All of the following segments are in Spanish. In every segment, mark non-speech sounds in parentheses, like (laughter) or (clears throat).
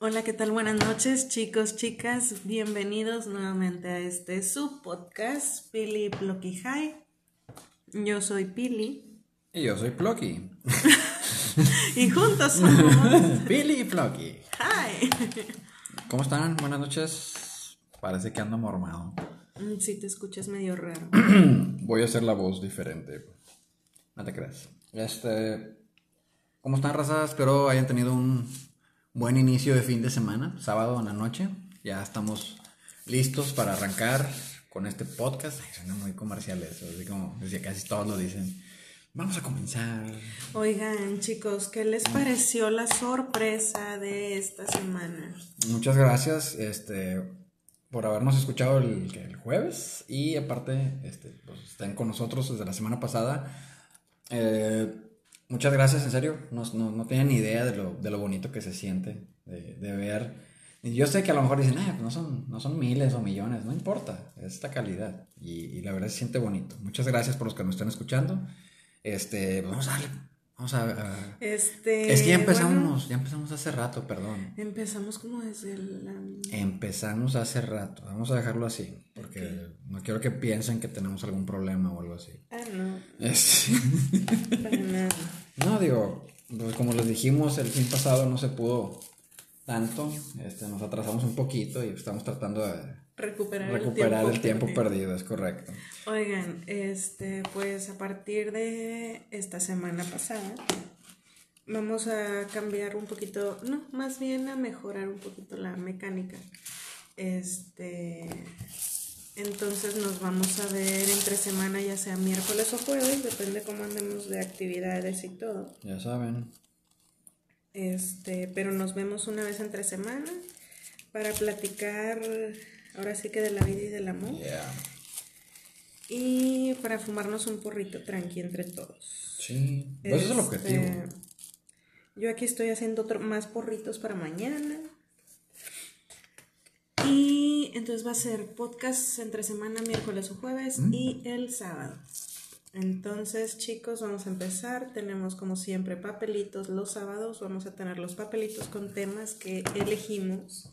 Hola, ¿qué tal? Buenas noches, chicos, chicas. Bienvenidos nuevamente a este subpodcast, Pili Plocky High. Yo soy Pili. Y yo soy Plocky. (laughs) y juntos (laughs) somos Pili y Plocky. Hi. ¿Cómo están? Buenas noches. Parece que ando mormado. Mm, Sí, te escuchas medio raro. (clears throat) Voy a hacer la voz diferente. No te creas. Este. ¿Cómo están, razas? Espero hayan tenido un buen inicio de fin de semana, sábado en la noche. Ya estamos listos para arrancar con este podcast. Ay, suena muy comercial eso, así como decía, casi todos lo dicen. Vamos a comenzar. Oigan, chicos, ¿qué les pareció la sorpresa de esta semana? Muchas gracias este, por habernos escuchado el jueves y aparte este, pues, están con nosotros desde la semana pasada. Eh, muchas gracias, en serio. No, no, no tienen ni idea de lo, de lo bonito que se siente de, de ver. Yo sé que a lo mejor dicen, ah, pues no son, no son miles o millones, no importa, es esta calidad. Y, y la verdad se siente bonito. Muchas gracias por los que nos están escuchando. Este, pues, vamos a. Vamos a, a- Este. Es que ya empezamos, bueno, ya empezamos hace rato, perdón. empezamos como desde la. Empezamos hace rato, vamos a dejarlo así, porque no quiero que piensen que tenemos algún problema o algo así. Ah, no, Es- (laughs) para nada. no, digo, pues como les dijimos, el fin pasado no se pudo tanto, este, nos atrasamos un poquito y estamos tratando de Recuperar, recuperar el el tiempo perdido. perdido, es correcto. Oigan, este, pues a partir de esta semana pasada vamos a cambiar un poquito, no, más bien a mejorar un poquito la mecánica. Este, entonces nos vamos a ver entre semana, ya sea miércoles o jueves, depende cómo andemos de actividades y todo. Ya saben, Este, pero nos vemos una vez entre semana para platicar ahora sí que de la vida y del amor. yeah. Y para fumarnos un porrito tranqui entre todos. Sí, pues ese es el Este, objetivo. Yo aquí estoy haciendo otro, más porritos para mañana. Y entonces va a ser podcast entre semana, miércoles o jueves Mm. y el sábado. Entonces, chicos, vamos a empezar. Tenemos como siempre papelitos los sábados. Vamos a tener los papelitos con temas que elegimos.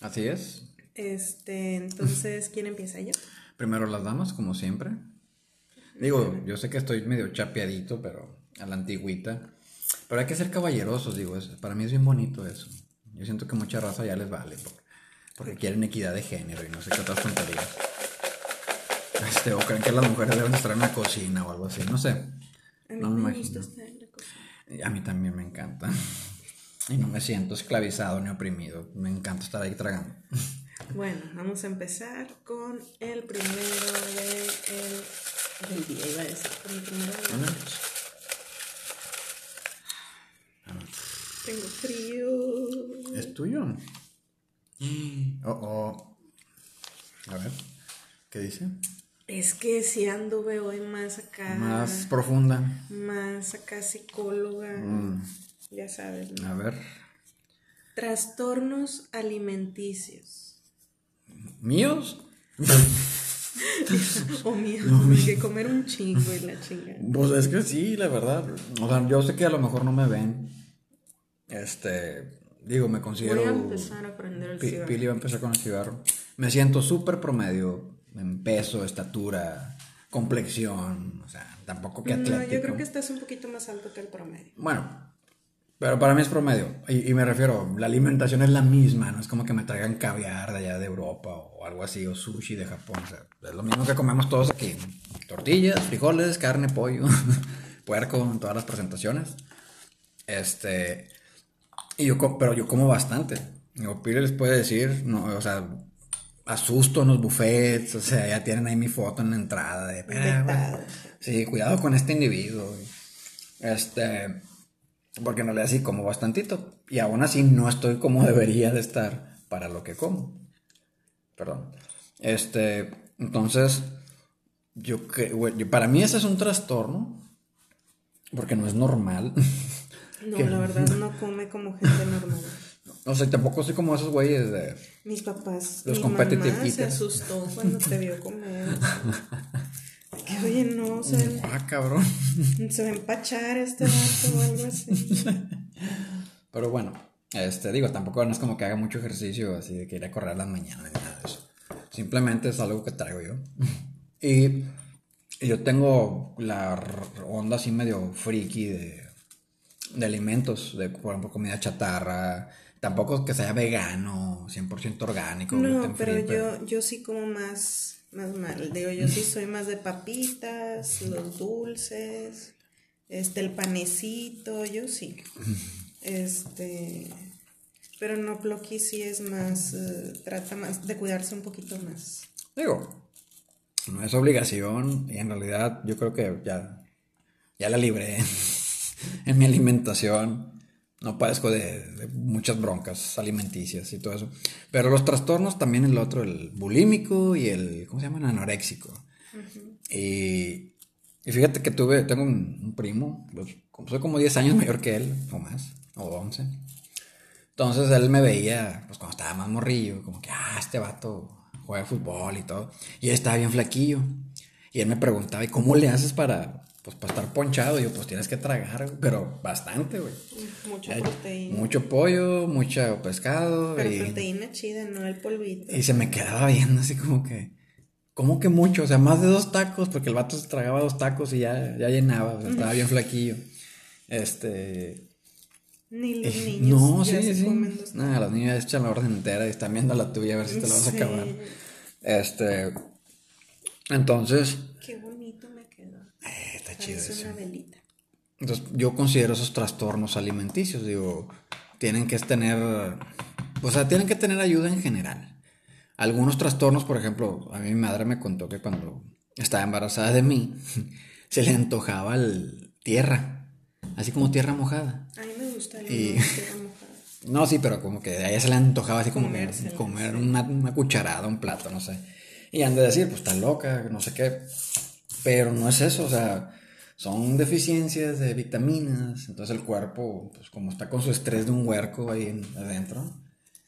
Así es. Este, entonces, ¿quién empieza yo? Primero las damas, como siempre. Digo, yo sé que estoy medio chapeadito, pero a la antigüita. Pero hay que ser caballerosos, digo, para mí es bien bonito eso. Yo siento que mucha raza ya les vale, por- porque quieren equidad de género y no sé qué otras tonterías. Este, o creen que las mujeres deben estar en la cocina o algo así, no sé. A mí No me gusta estar en la cocina. A mí también me encanta. Y no me siento esclavizado ni oprimido. Me encanta estar ahí tragando. Bueno, vamos a empezar con el primero de el- del día, iba a decir, con el primero de la noche. Tengo frío. ¿Es tuyo? Oh, oh. A ver, ¿qué dice? Es que si anduve hoy más acá, Más profunda. más acá psicóloga, Mm, ya sabes, ¿no? a ver. Trastornos alimenticios. ¿Míos? (laughs) O mío, hay que comer un chingo y la chinga. Pues es que sí, la verdad. O sea, yo sé que a lo mejor no me ven. Este, digo, me considero... Voy a empezar a prender el cigarro. Pili va a empezar con el cigarro. Me siento súper promedio en peso, estatura, complexión. O sea, tampoco que atlético. No, yo creo que estás un poquito más alto que el promedio. Bueno, pero para mí es promedio. Y, y me refiero, la alimentación es la misma, no es como que me traigan caviar de allá de Europa o algo así, o sushi de Japón. O sea, es lo mismo que comemos todos aquí. Tortillas, frijoles, carne, pollo, (laughs) puerco en todas las presentaciones. Este, y yo, pero yo como bastante. Digo, Pili les puede decir, no, o sea, asusto en los buffets, o sea, ya tienen ahí mi foto en la entrada de, "Ah, bueno, sí, cuidado con este individuo. Este, porque no le así como bastantito. Y aún así no estoy como (laughs) debería de estar para lo que como. Perdón. Este, entonces, yo que, güey, yo- para mí ese es un trastorno. Porque no es normal. No, (laughs) la verdad no come como gente normal. o sea, tampoco soy como esos güeyes de... Mis papás, Los mi competitive mamá se asustó cuando te vio comer. (laughs) Que oye, no, se, (laughs) Ah, cabrón. se va a empachar este vato o algo así. (laughs) Pero bueno, Este, digo, tampoco no es como que haga mucho ejercicio así de que ir a correr a las mañanas ni nada de eso. Simplemente es algo que traigo yo. (laughs) Y, y yo tengo la onda así medio friki de, de alimentos, de por ejemplo comida chatarra. Tampoco que sea vegano, 100% orgánico. No, pero free, yo, yo sí como más, más mal. Digo, yo sí soy más de papitas, los dulces, este, el panecito, yo sí. Este, pero no, Ploqui sí es más, eh, trata más de cuidarse un poquito más. Digo, no es obligación y en realidad yo creo que ya, ya la libré (laughs) en mi alimentación. No padezco de, de muchas broncas alimenticias y todo eso. Pero los trastornos también el otro, el bulímico y el, ¿cómo se llama? El anoréxico. y, y fíjate que tuve, tengo un, un primo, pues, soy como 10 años (laughs) mayor que él, o más, o 11. Entonces él me veía, pues cuando estaba más morrillo, como que, ah, este vato juega fútbol y todo. Y él estaba bien flaquillo. Y él me preguntaba, ¿y cómo le haces para, pues, para estar ponchado? Yo, pues tienes que tragar, pero bastante, güey. Mucha Hay proteína. Mucho pollo, mucho pescado. Pero y, proteína chida, no el polvito. y se me quedaba viendo así como que, ¿cómo que mucho? O sea, más de dos tacos, porque el vato se tragaba dos tacos y ya, ya llenaba, o sea, estaba bien flaquillo. Este, Ni los eh, niños no, sí, sí. comen dos Nada, los niños echan la orden entera y están viendo la tuya a ver si te la vas a acabar. Este, entonces, Qué bonito me quedó. eh, está chido eso. una velita. Entonces, yo considero esos trastornos alimenticios, digo, tienen que tener, o sea, tienen que tener ayuda en general. Algunos trastornos, por ejemplo, a mí mi madre me contó que cuando estaba embarazada de mí, (laughs) se le antojaba el tierra, así como tierra mojada. A mí me gusta Y- tierra mojada. (laughs) No, sí, pero como que a ella se le antojaba así como que comer una, una cucharada, un plato, no sé. Y han de decir, pues está loca, no sé qué. Pero no es eso, o sea, son deficiencias de vitaminas. Entonces el cuerpo, pues como está con su estrés de un huerco ahí en- adentro,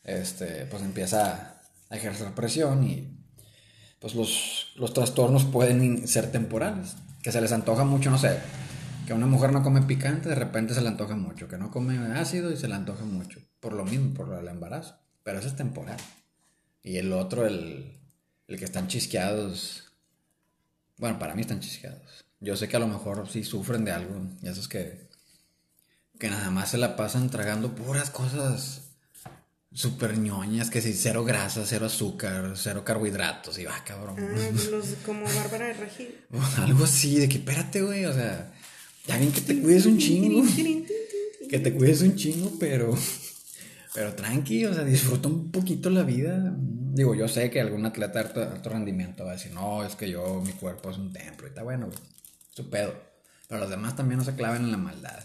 este, pues empieza a ejercer presión y pues los, los trastornos pueden ser temporales. Que se les antoja mucho, no sé, que una mujer no come picante, de repente se le antoja mucho. Que no come ácido y se le antoja mucho. Por lo mismo, por el embarazo. Pero eso es temporal. Y el otro, el, el que están chisqueados. Bueno, para mí están chisqueados. Yo sé que a lo mejor sí sufren de algo. Y esos que, que nada más se la pasan tragando puras cosas súper ñoñas. Que si cero grasa, cero azúcar, cero carbohidratos. Y va, cabrón. Ah, (laughs) los como Bárbara de Regil. (laughs) Algo así, de que espérate, güey, o sea, ya bien que te cuides un chingo, que te cuides un chingo, pero, pero tranqui, o sea, disfruta un poquito la vida. Digo, yo sé que algún atleta de alto, alto rendimiento va a decir, no, es que yo, mi cuerpo es un templo, y está bueno, güey, su pedo. Pero los demás también no se claven en la maldad.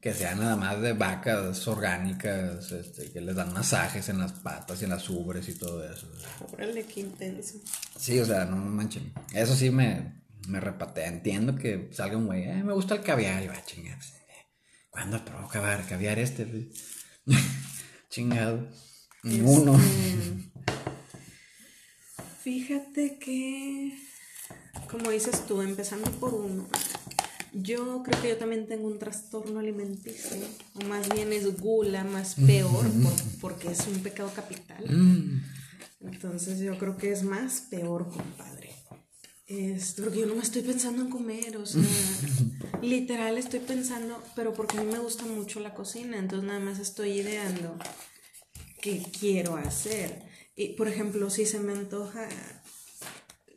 Que sean nada más de vacas orgánicas, este, que les dan masajes en las patas y en las ubres y todo eso. Órale, qué intenso. Sí, o sea, no manchen. Eso sí me, me repatea. Entiendo que salga un güey, "Eh, me gusta el caviar. Y va, chingar. ¿Cuándo probó caviar? Caviar este, güey? (laughs) Chingado. Ninguno. Este, Fíjate que, como dices tú, empezando por uno, yo creo que yo también tengo un trastorno alimenticio, o más bien es gula, más peor, por- porque es un pecado capital. Mm. Entonces yo creo que es más peor, compadre. Es porque yo no me estoy pensando en comer, o sea, (laughs) literal estoy pensando, pero porque a mí me gusta mucho la cocina, entonces nada más estoy ideando qué quiero hacer. Y por ejemplo, si se me antoja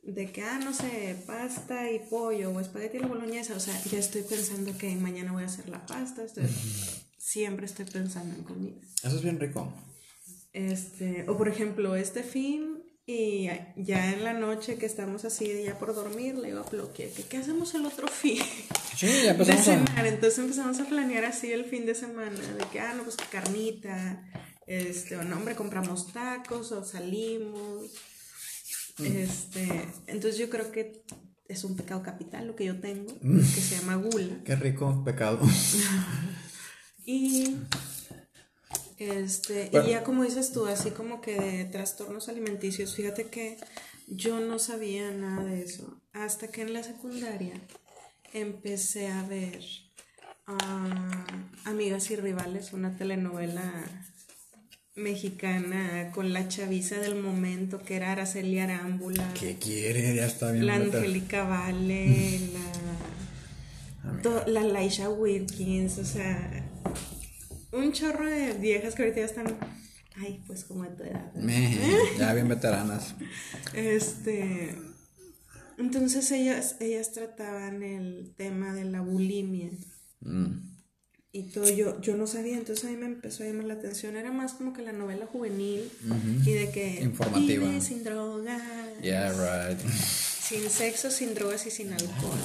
de que, ah, no sé, pasta y pollo o espagueti y la boloñesa, o sea, ya estoy pensando que mañana voy a hacer la pasta, estoy- siempre estoy pensando en comida. Eso es bien rico. Este, o por ejemplo, este fin y ya en la noche que estamos así de ya por dormir, le digo a Ploquia que qué hacemos el otro fin Sí, ya de empezamos a... cenar. Entonces empezamos a planear así el fin de semana, de que, ah, no, pues carnita, este, o no, hombre, compramos tacos o salimos. Este, entonces yo creo que es un pecado capital lo que yo tengo, que se llama gula. Qué rico pecado. (laughs) Y este, Bueno. y ya como dices tú, así como que de trastornos alimenticios, fíjate que yo no sabía nada de eso. Hasta que en la secundaria empecé a ver a Amigas y Rivales, una telenovela mexicana con la chaviza del momento que era Araceli Arámbula. ¿Qué quiere? Ya está bien. La vete. Angélica Vale, la, to- la Laisha Wilkins, o sea, un chorro de viejas que ahorita ya están, ay, pues como de tu edad. (laughs) ya bien veteranas. Este, entonces ellas, ellas trataban el tema de la bulimia Mm. Y todo. Yo, yo no sabía, entonces a mí me empezó a llamar la atención. Era más como que la novela juvenil y de que Informativa. vive sin drogas, Yeah, right. sin sexo, sin drogas y sin alcohol.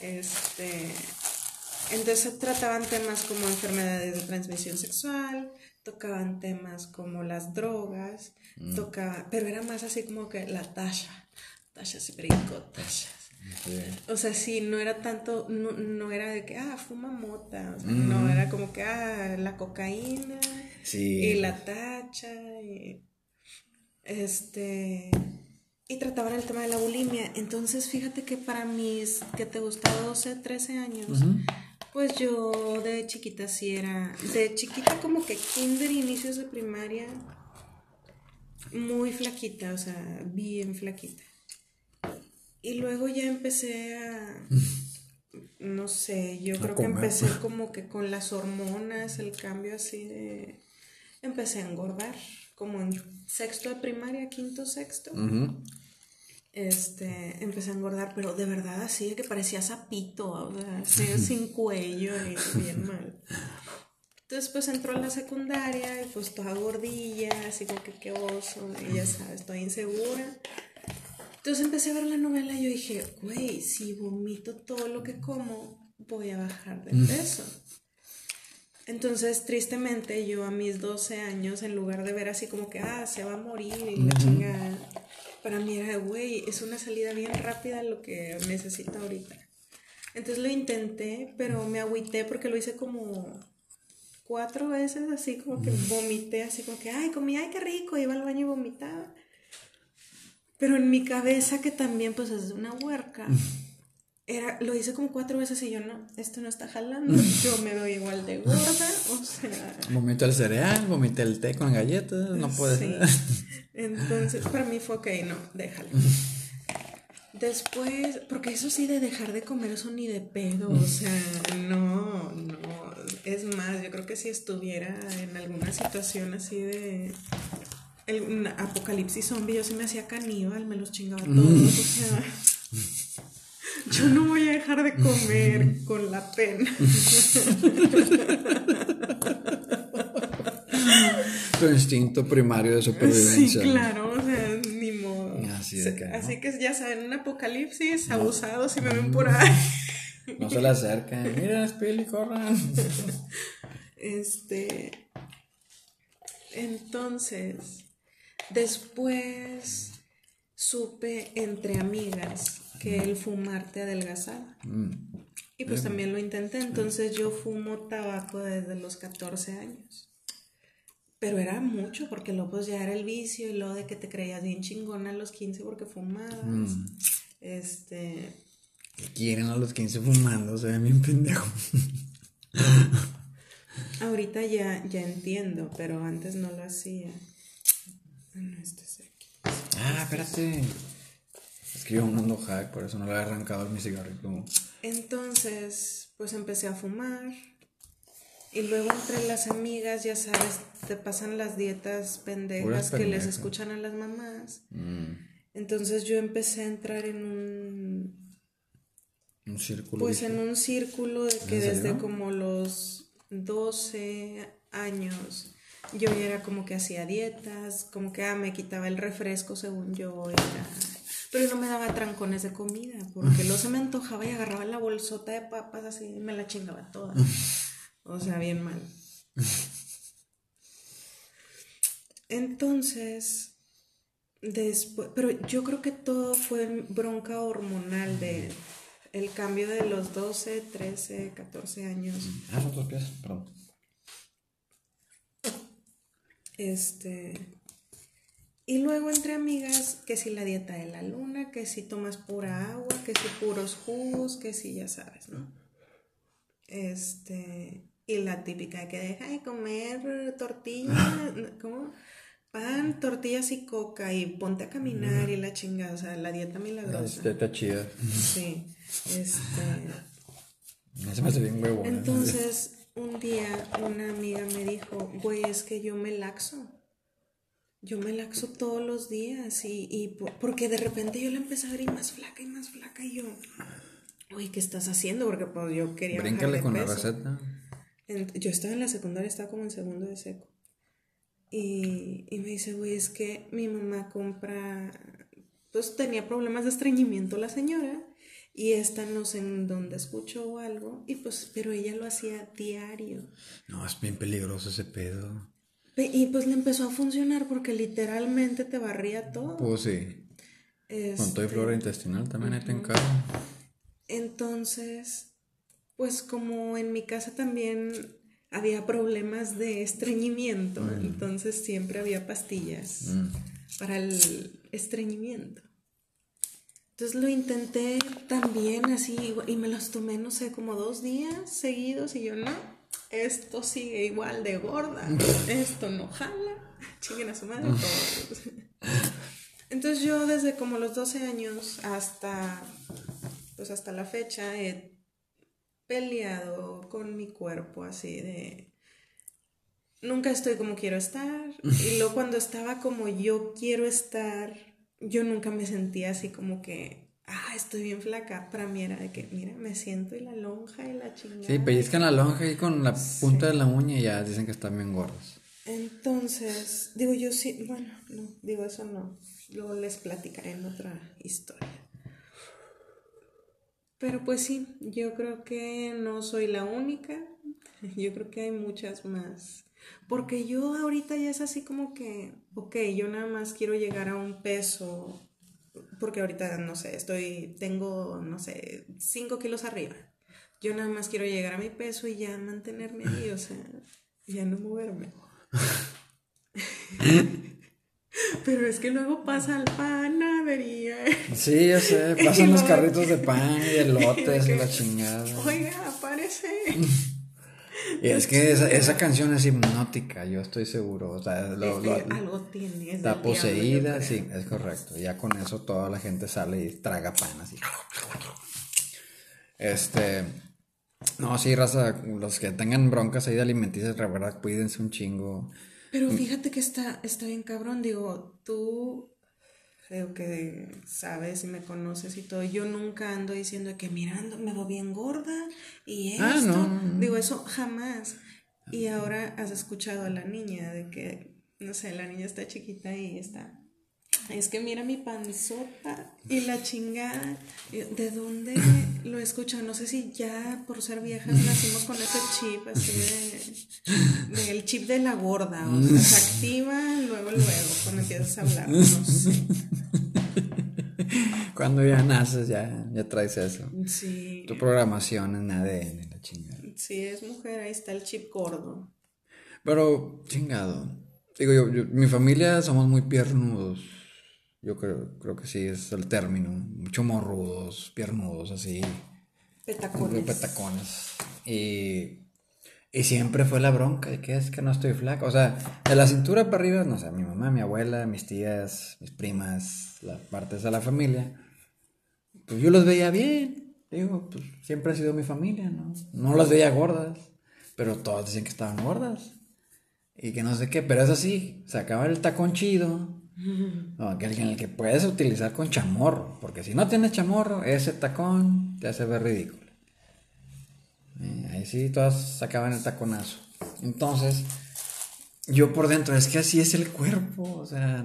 Este, entonces trataban temas como enfermedades de transmisión sexual, tocaban temas como las drogas, tocaba, pero era más así como que la tasha, tasha y perico, tashas. Sí. O sea, sí, no era tanto, no, no era de que, ah, fuma mota, o sea, no, era como que, ah, la cocaína Sí. y la tacha, y, este, y trataban el tema de la bulimia. Entonces, fíjate que para mis, que te gusta 12, 13 años, pues yo de chiquita sí era, de chiquita como que kinder, inicios de primaria, muy flaquita, o sea, bien flaquita. Y luego ya empecé a, no sé, yo A creo que empecé (laughs) como que con las hormonas, el cambio así de, empecé a engordar, como en sexto de primaria, quinto, sexto. Este, empecé a engordar, pero de verdad así que parecía sapito, o sea, (laughs) así sin cuello y bien mal. Entonces, pues entró a la secundaria y pues toda gordilla, así como que qué oso, y ya sabes, estoy insegura. Entonces empecé a ver la novela y yo dije, güey, si vomito todo lo que como, voy a bajar de peso. Entonces, tristemente, yo a mis 12 años, en lugar de ver así como que, ah, se va a morir y la chingada, para mí era, güey, es una salida bien rápida lo que necesito ahorita. Entonces lo intenté, pero me agüité porque lo hice como cuatro veces, así como que vomité, así como que, ay, comí, ay, qué rico, iba al baño y vomitaba. Pero en mi cabeza, que también pues es de una huerca, (laughs) era, lo hice como cuatro veces y yo no, esto no está jalando, (laughs) yo me veo igual de gorda, o sea, Vomité el cereal, vomité el té con galletas, no puede sí. (laughs) Entonces, para mí fue ok, no, déjalo. Después, porque eso sí de dejar de comer eso ni de pedo, o sea, no, no. Es más, yo creo que si estuviera en alguna situación así de el, apocalipsis zombie, yo sí me hacía caníbal, me los chingaba todos, o sea, (laughs) yo no voy a dejar de comer con la pena. Tu instinto primario de Sí, supervivencia. claro, o sea, ni modo. Así que, ¿no? así que ya saben, un apocalipsis, abusados, si me ven por ahí. No se le acercan. Mira, Spilly, corran. (laughs) Este. Entonces, después supe entre amigas que el fumar te adelgazaba. Mm. Y pues también lo intenté. Entonces yo fumo tabaco desde los 14 años. Pero era mucho porque luego pues ya era el vicio y luego de que te creías bien chingona a los 15 porque fumabas. Mm. Este. ¿Qué quieren a los 15 fumando? Se ven bien pendejos. Ahorita ya, ya entiendo, pero antes no lo hacía. Bueno, este es aquí. Ah, espérate. Escribo un mundo hack, por eso no le he arrancado mi cigarrito. Entonces, pues empecé a fumar. Y luego entre las amigas, ya sabes, te pasan las dietas pendejas que les escuchan a las mamás. Mm. Entonces yo empecé a entrar en un Un círculo. pues en un círculo de que desde como los 12 años yo ya era como que hacía dietas, como que ah, me quitaba el refresco según yo era pero no me daba trancones de comida, porque luego se me antojaba y agarraba la bolsota de papas así y me la chingaba toda. O sea, bien mal. Entonces, después, pero yo creo que todo fue bronca hormonal de el cambio de los 12, 13, 14 años. Ah, pies, perdón. Este. Y luego entre amigas, que si la dieta de la luna, que si tomas pura agua, que si puros jugos, que si ya sabes, ¿no? Este, y la típica que deja de comer tortilla, (laughs) ¿cómo? Pan, tortillas y coca y ponte a caminar y la chingada, o sea, la dieta milagrosa. La dieta chida. Sí, este... (laughs) Se me hace bien huevo. Entonces, un día una amiga me dijo, güey, es que yo me laxo. Yo me laxo todos los días y, y porque de repente yo la empecé a ver y más flaca y más flaca y yo, uy, ¿qué estás haciendo? Porque pues yo quería... Bríncale con la receta. yo estaba en la secundaria, estaba como en segundo de seco. Y, y me dice, güey, es que mi mamá compra, pues tenía problemas de estreñimiento la señora y esta no sé en dónde escuchó o algo, y pues, pero ella lo hacía diario. No, es bien peligroso ese pedo. Y pues le empezó a funcionar porque literalmente te barría todo. Pues sí. Con todo y flora este, intestinal también ahí te encargo. Entonces, pues como en mi casa también había problemas de estreñimiento, mm. entonces siempre había pastillas mm. para el estreñimiento. Entonces lo intenté también así y me los tomé, no sé, como dos días seguidos y yo no, esto sigue igual de gorda, (laughs) esto no jala, chinguen a su madre (laughs) Entonces yo desde como los 12 años hasta, pues hasta la fecha he peleado con mi cuerpo así de nunca estoy como quiero estar y luego cuando estaba como yo quiero estar yo nunca me sentía así como que, ah, estoy bien flaca. Para mí era de que, mira, me siento y la lonja y la chingada. Sí, pellizcan la lonja y con la punta de la uña y ya dicen que están bien gordos. Entonces, digo yo sí, bueno, no, digo eso no. Luego les platicaré en otra historia. Pero pues sí, yo creo que no soy la única. Yo creo que hay muchas más porque yo ahorita ya es así como que, ok, yo nada más quiero llegar a un peso, porque ahorita, no sé, estoy, tengo, no sé, 5 kilos arriba. Yo nada más quiero llegar a mi peso y ya mantenerme ahí, o sea, ya no moverme. (laughs) Pero es que luego pasa el panadería. Sí, yo sé, (laughs) pasan los carritos de pan y elotes y la (laughs) chingada. Oiga, aparece. Y es que esa, esa, canción es hipnótica, yo estoy seguro. O sea, lo, algo tiene. está poseída, sí, es correcto. Ya con eso toda la gente sale y traga pan así. Este. No, sí, raza, los que tengan broncas ahí de alimenticias, la verdad, cuídense un chingo. Pero fíjate que está, está bien cabrón, digo, tú creo que sabes y me conoces y todo. Yo nunca ando diciendo que mirando me veo bien gorda y ah, esto. Digo, eso jamás. Y ahora has escuchado a la niña de que, no sé, la niña está chiquita y está es que mira mi panzota y la chingada. ¿De dónde lo escucho? No sé si ya por ser viejas nacimos con ese chip, así de, el chip de la gorda. O sea, se activa luego, luego, cuando empiezas a hablar. No sé. Cuando ya naces, ya, ya traes eso. Sí. Tu programación en ADN, la chingada. Sí, es mujer, ahí está el chip gordo. Pero, chingado. Digo yo mi familia somos muy piernudos yo creo, creo que sí es el término. Mucho morrudos, piernudos, así. Petacones. Petacones. Y, y siempre fue la bronca de que es que no estoy flaca. O sea, de la cintura para arriba, no sé, mi mamá, mi abuela, mis tías, mis primas, las partes de la familia. Pues yo los veía bien. Digo, pues siempre ha sido mi familia, ¿no? No las veía gordas. Pero todas decían que estaban gordas. Y que no sé qué, pero es así. Se acaba el tacón chido (laughs) no, que el que puedes utilizar con chamorro, porque si no tienes chamorro, ese tacón te hace ver ridículo. Eh, ahí sí, todas sacaban el taconazo. Entonces, yo por dentro, es que así es el cuerpo, o sea,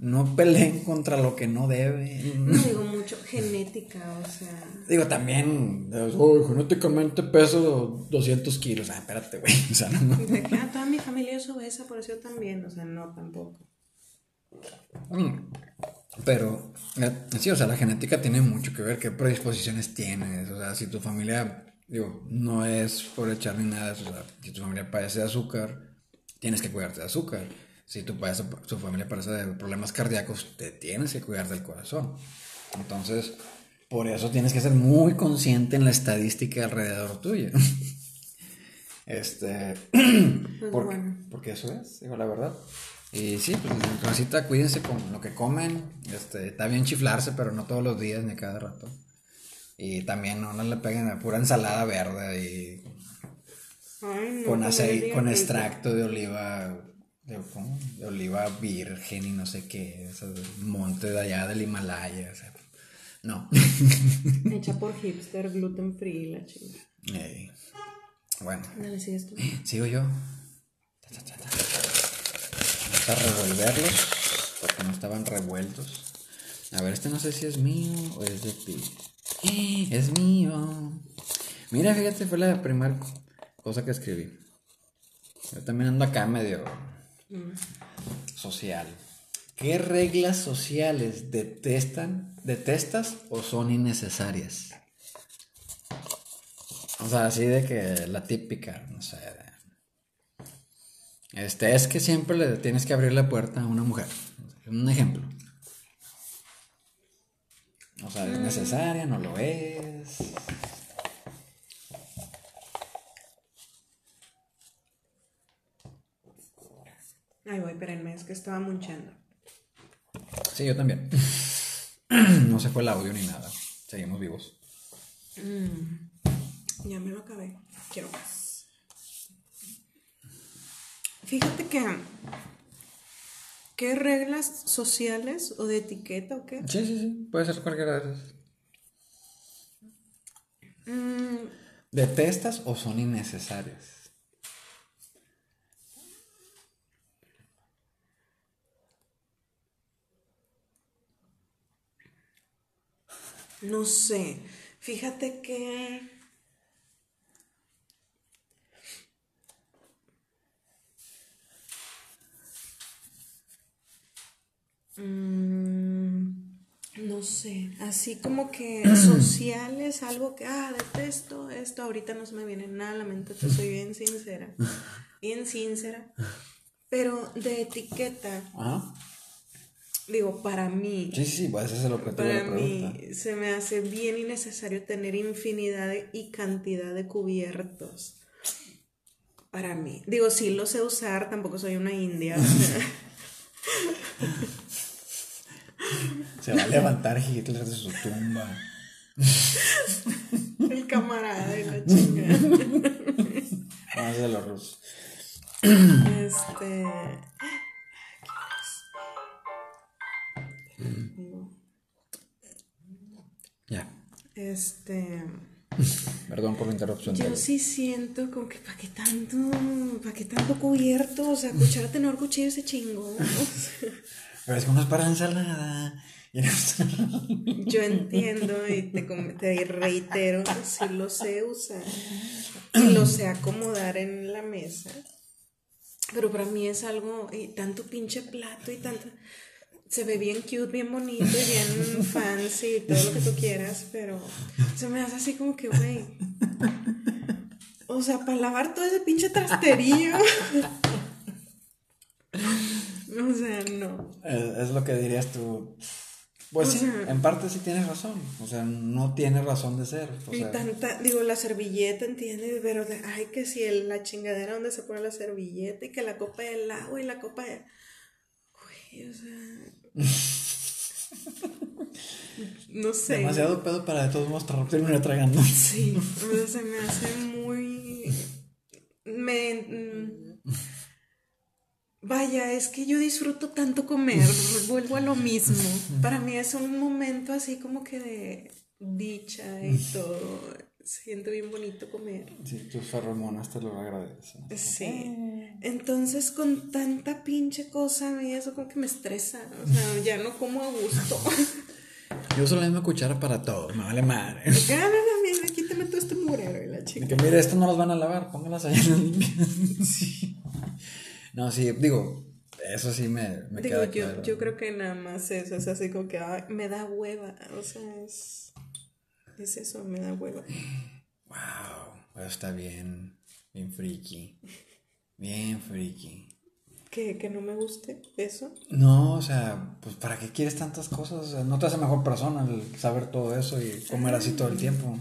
no peleen contra lo que no debe. No digo mucho, genética, o sea. Digo también, oh, genéticamente peso 200 kilos. Ah, espérate, güey. O sea, no. Ah, toda mi familia es obesa, por eso también, o sea, no tampoco. Mm. Pero, eh, sí, o sea, la genética tiene mucho que ver, qué predisposiciones tienes, o sea, si tu familia, digo, no es por echar ni nada, o sea, si tu familia padece de azúcar, tienes que cuidarte de azúcar. Si tu, tu familia padece de problemas cardíacos, te tienes que cuidar del corazón. Entonces, Por eso tienes que ser muy consciente en la estadística alrededor tuyo. (laughs) Este. (clears throat) Pues porque, bueno. porque eso es, digo la verdad. Y sí, pues en casita cuídense con lo que comen. Este, está bien chiflarse, pero no todos los días ni cada rato. Y también no, no le peguen a pura ensalada verde y Ay, no, con me aceite, con extracto de oliva, de, ¿cómo? de oliva virgen y no sé qué, ese monte de allá del Himalaya, o sea, no. (laughs) Hecha por hipster, gluten free, la chinga. Ey. Bueno, Dale, sigues tú. sigo yo. Vamos a revolverlos porque no estaban revueltos. A ver, este no sé si es mío o es de ti. ¡Eh! Es mío. Mira, fíjate, fue la primera cosa que escribí. Yo también ando acá medio social. ¿Qué reglas sociales detestan, detestas o son innecesarias? O sea, así de que la típica, no sé. de- Este, es que siempre le tienes que abrir la puerta a una mujer. Un ejemplo. O sea, es necesaria, no lo es. Ay, voy, espérenme, es que estaba munchando. Sí, yo también. (clears throat) No se fue el audio ni nada. Seguimos vivos. Ya me lo acabé. Quiero más. Fíjate que. ¿Qué reglas sociales o de etiqueta o qué? Sí, sí, sí. Puede ser cualquiera de esas. Mm, ¿Detestas o son innecesarias? No sé. Fíjate que. Mm, no sé, así como que (clears throat) sociales, algo que, ah, detesto esto, ahorita no se me viene nada a la mente, te soy bien sincera, (laughs) bien sincera, pero de etiqueta, Ajá. Digo, para mí, Sí, sí. Pues ese es el objetivo de la pregunta. mí se me hace bien innecesario tener infinidad de- y cantidad de cubiertos. Para mí. Digo, sí lo sé usar, tampoco soy una india. o (laughs) sea, Se va a levantar Hitler de su tumba. (laughs) el camarada y la chica. Vamos (laughs) de los rusos. Este. Ya. Este. (laughs) Perdón por la interrupción. Yo sí siento como que para qué tanto, para qué tanto cubierto, o sea, cuchara (laughs) tenor cuchillo ese chingo. (laughs) Pero es que no es para ensalada. Yo entiendo y te, te reitero, sí lo sé usar y lo sé acomodar en la mesa, pero para mí es algo, y tanto pinche plato y tanto, se ve bien cute, bien bonito y bien (laughs) fancy y todo lo que tú quieras, pero se me hace así como que, güey, o sea, para lavar todo ese pinche trasterío. (laughs) O sea, no. Es, es lo que dirías tú. Pues O sí, sea- en parte sí tienes razón. O sea, no tiene razón de ser. O Y sea, tanta, digo, la servilleta, ¿entiendes? Pero, de, ay, que si el- la chingadera donde se pone la servilleta y que la copa del agua y la copa de... Güey, o sea... no sé. demasiado pedo para de todos modos terminar tragando. Sí, se me hace muy... Me... mm, Vaya, es que yo disfruto tanto comer, vuelvo a lo mismo. Para mí es un momento así como que de dicha y todo. Siento bien bonito comer. Sí, tus ferromonas te lo agradecen. Sí. Entonces, con tanta pinche cosa, a mí eso como que me estresa. O sea, (laughs) ya no como a gusto. (laughs) Yo uso la misma cuchara para todo, me vale madre. No, mira, quítame todo este murero y la chica. que mire, esto no los van a lavar, póngalas allá en limpias. (laughs) Sí. No, sí, digo, eso sí me, me Digo, queda yo, claro. yo creo que nada más eso, es así como que ay, me da hueva. O sea, es. Es eso, me da hueva. Wow, está bien, bien friki. Bien friki. que, que no me guste eso. No, o sea, pues ¿para qué quieres tantas cosas? O sea, no te hace mejor persona el saber todo eso y comer así todo el tiempo.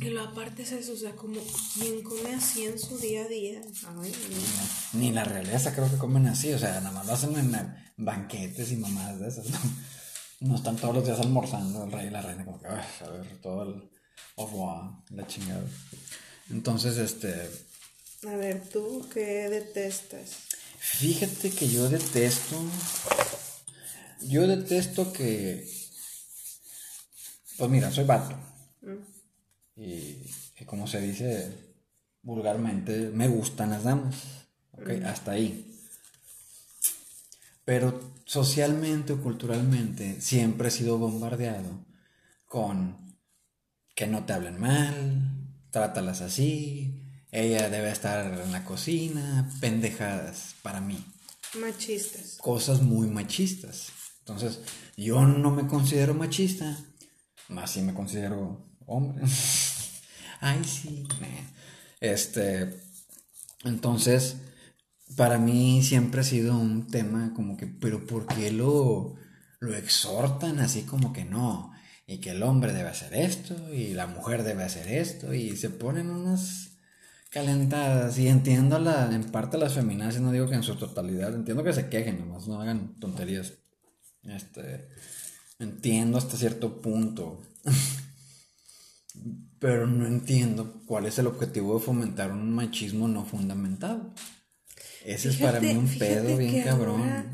Y lo aparte es eso, o sea, como quien come así en su día a día. Ay, no. Ni la realeza creo que comen así, o sea, nada más lo hacen en banquetes y mamadas de esas, ¿no? No están todos los días almorzando el rey y la reina, como que, a ver, todo el au revoir, la chingada. Entonces, este, A ver, ¿tú qué detestas? Fíjate que yo detesto. Yo detesto que. Pues mira, soy vato. Y, y como se dice vulgarmente, me gustan las damas. Ok, hasta ahí. Pero socialmente o culturalmente siempre he sido bombardeado con que no te hablen mal, trátalas así, ella debe estar en la cocina, pendejadas para mí, Machistas. cosas muy machistas. Entonces, yo no me considero machista, más si me considero hombre. (laughs) Ay, sí. Este, entonces, para mí siempre ha sido un tema como que, pero ¿por qué lo, lo exhortan así como que no? Y que el hombre debe hacer esto y la mujer debe hacer esto y se ponen unas calentadas y entiendo la, en parte las feminazis, no digo que en su totalidad, entiendo que se quejen, nomás no hagan tonterías. Este, entiendo hasta cierto punto, (laughs) pero no entiendo cuál es el objetivo de fomentar un machismo no fundamentado. Ese es para mí un pedo bien cabrón. ahora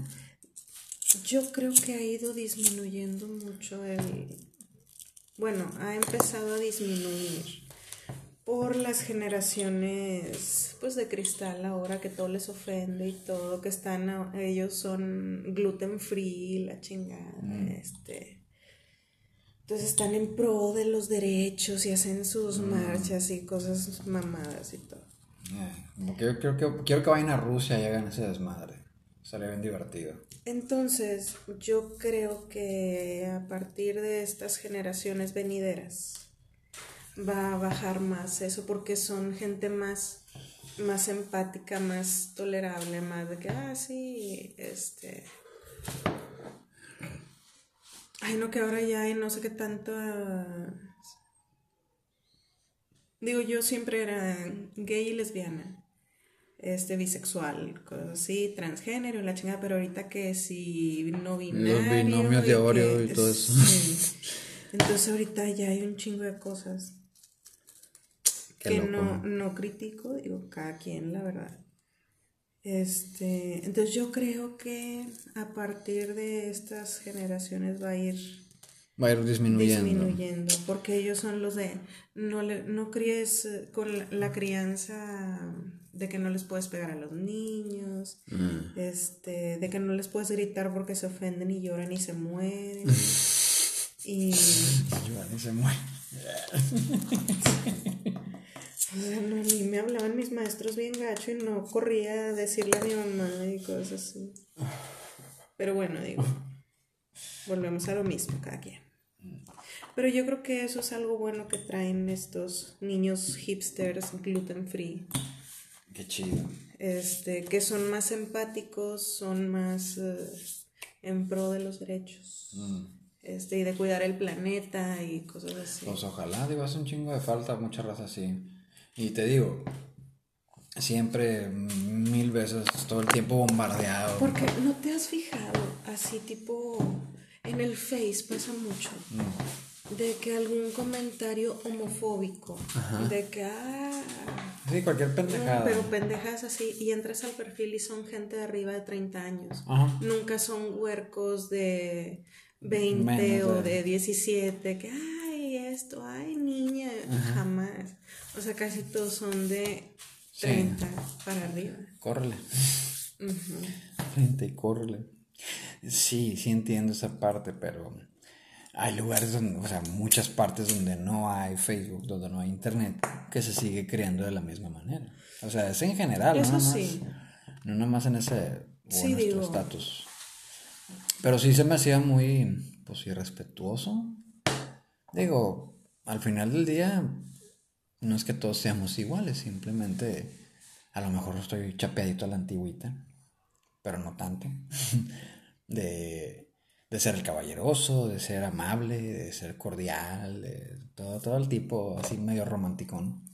Yo creo que ha ido disminuyendo mucho el... Bueno, ha empezado a disminuir por las generaciones pues de cristal ahora que todo les ofende y todo, que están, a- ellos son gluten free, la chingada, Mm. este... Entonces están en pro de los derechos y hacen sus Mm. marchas y cosas mamadas y todo. Eh, como que yo creo que quiero que vayan a Rusia y hagan ese desmadre. Estaría bien divertido. Entonces, yo creo que a partir de estas generaciones venideras va a bajar más eso porque son gente más más empática, más tolerable, más de que ah, sí, este Ay, no que ahora ya hay no sé qué tanto ah, Digo, yo siempre era gay y lesbiana este bisexual, cosas así, transgénero la chingada, pero ahorita que si no binario. binomios de Oreo y todo eso. sí. (laughs) Entonces ahorita ya hay un chingo de cosas Qué que loco, ¿no? no critico, digo, cada quien, la verdad. Este, entonces yo creo que a partir de estas generaciones va a ir Va a ir disminuyendo. disminuyendo, porque ellos son los de no le, no críes eh, con la, la crianza de que no les puedes pegar a los niños, Mm. este, de que no les puedes gritar porque se ofenden y lloran y se mueren. (laughs) y Ayúdame, se muere. o (laughs) sea, no, a mí me hablaban mis maestros bien gacho y no corría a decirle a mi mamá y cosas así. Pero bueno, digo, volvemos a lo mismo cada quien. Pero yo creo que eso es algo bueno que traen estos niños hipsters gluten free. Qué chido. Este, que son más empáticos, son más eh, en pro de los derechos. Este, y de cuidar el planeta y cosas así. Pues ojalá, digo, hace un chingo de falta, mucha raza así. Y te digo, siempre, mil veces, todo el tiempo bombardeado. Porque no te has fijado así tipo en el Face pasa mucho de que algún comentario homofóbico de que ah Sí, cualquier pendejada. pero pendejas así y entras al perfil y son gente de arriba de 30 años Ajá. nunca son huercos de 20 Menos o de- de 17 que ay esto ay niña jamás o sea casi todos son de Sí. 30 para arriba Córrele. Frente y córrele. Sí, sí entiendo esa parte, pero hay lugares donde, o sea, muchas partes donde no hay Facebook, donde no hay internet, que se sigue creando de la misma manera. O sea, es en general, Eso no nada más, sí. no nada más en ese Sí, estatus. Pero sí se me hacía muy, pues, irrespetuoso. Digo, al final del día, no es que todos seamos iguales, simplemente a lo mejor estoy chapeadito a la antigüita, pero no tanto, (laughs) de, de ser el caballeroso, de ser amable, de ser cordial, de todo, todo el tipo así medio romanticón.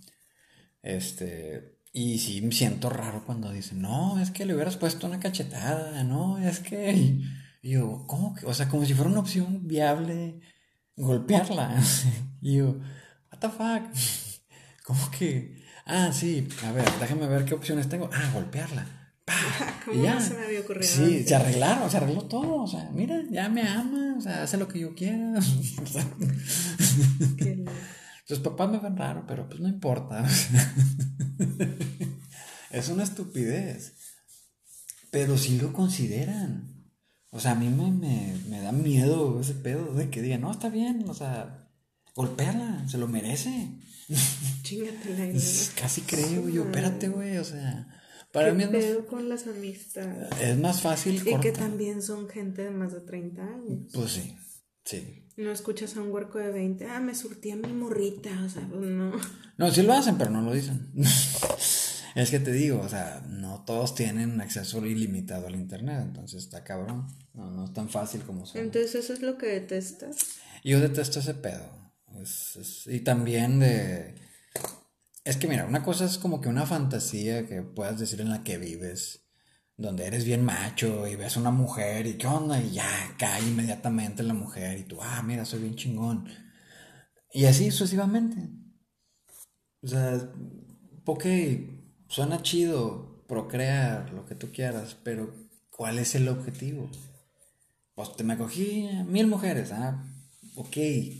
Este, y sí me siento raro cuando dicen, no, es que le hubieras puesto una cachetada, no, es que... Y yo, ¿cómo que? O sea, como si fuera una opción viable golpearla. (laughs) y yo, what the fuck? (laughs) ¿Cómo que? Ah, sí, a ver, déjame ver qué opciones tengo. Ah, golpearla. (laughs) ¿Cómo ya. se me había ocurrido? Sí, se arreglaron, se arregló todo. O sea, mira, ya me ama, o sea, hace lo que yo quiera. (laughs) Sus papás me ven raro, pero pues no importa. (laughs) es una estupidez. Pero sí lo consideran. O sea, a mí me, me, me da miedo ese pedo de que digan, no, está bien, o sea, golpearla, se lo merece. Chingatela. Casi creo yo, espérate, güey, o sea. Para mí es pedo con las amistades? Es más fácil. Y que también son gente de más de 30 años. Pues sí, sí. No escuchas a un huerco de 20, ah, me surtí a mi morrita, o sea, pues no. No, sí lo hacen, pero no lo dicen. (laughs) es que te digo, o sea, no todos tienen acceso ilimitado al internet, entonces está cabrón. No, no es tan fácil como suena. Entonces, ¿eso es lo que detestas? Yo detesto ese pedo y también de... Es que mira, una cosa es como que una fantasía que puedas decir en la que vives, donde eres bien macho y ves a una mujer y qué onda y ya cae inmediatamente la mujer y tú, ah, mira, soy bien chingón. Y así sucesivamente. O sea, porque suena chido procrear lo que tú quieras, pero ¿cuál es el objetivo? Pues te me cogí mil mujeres, ah, ok,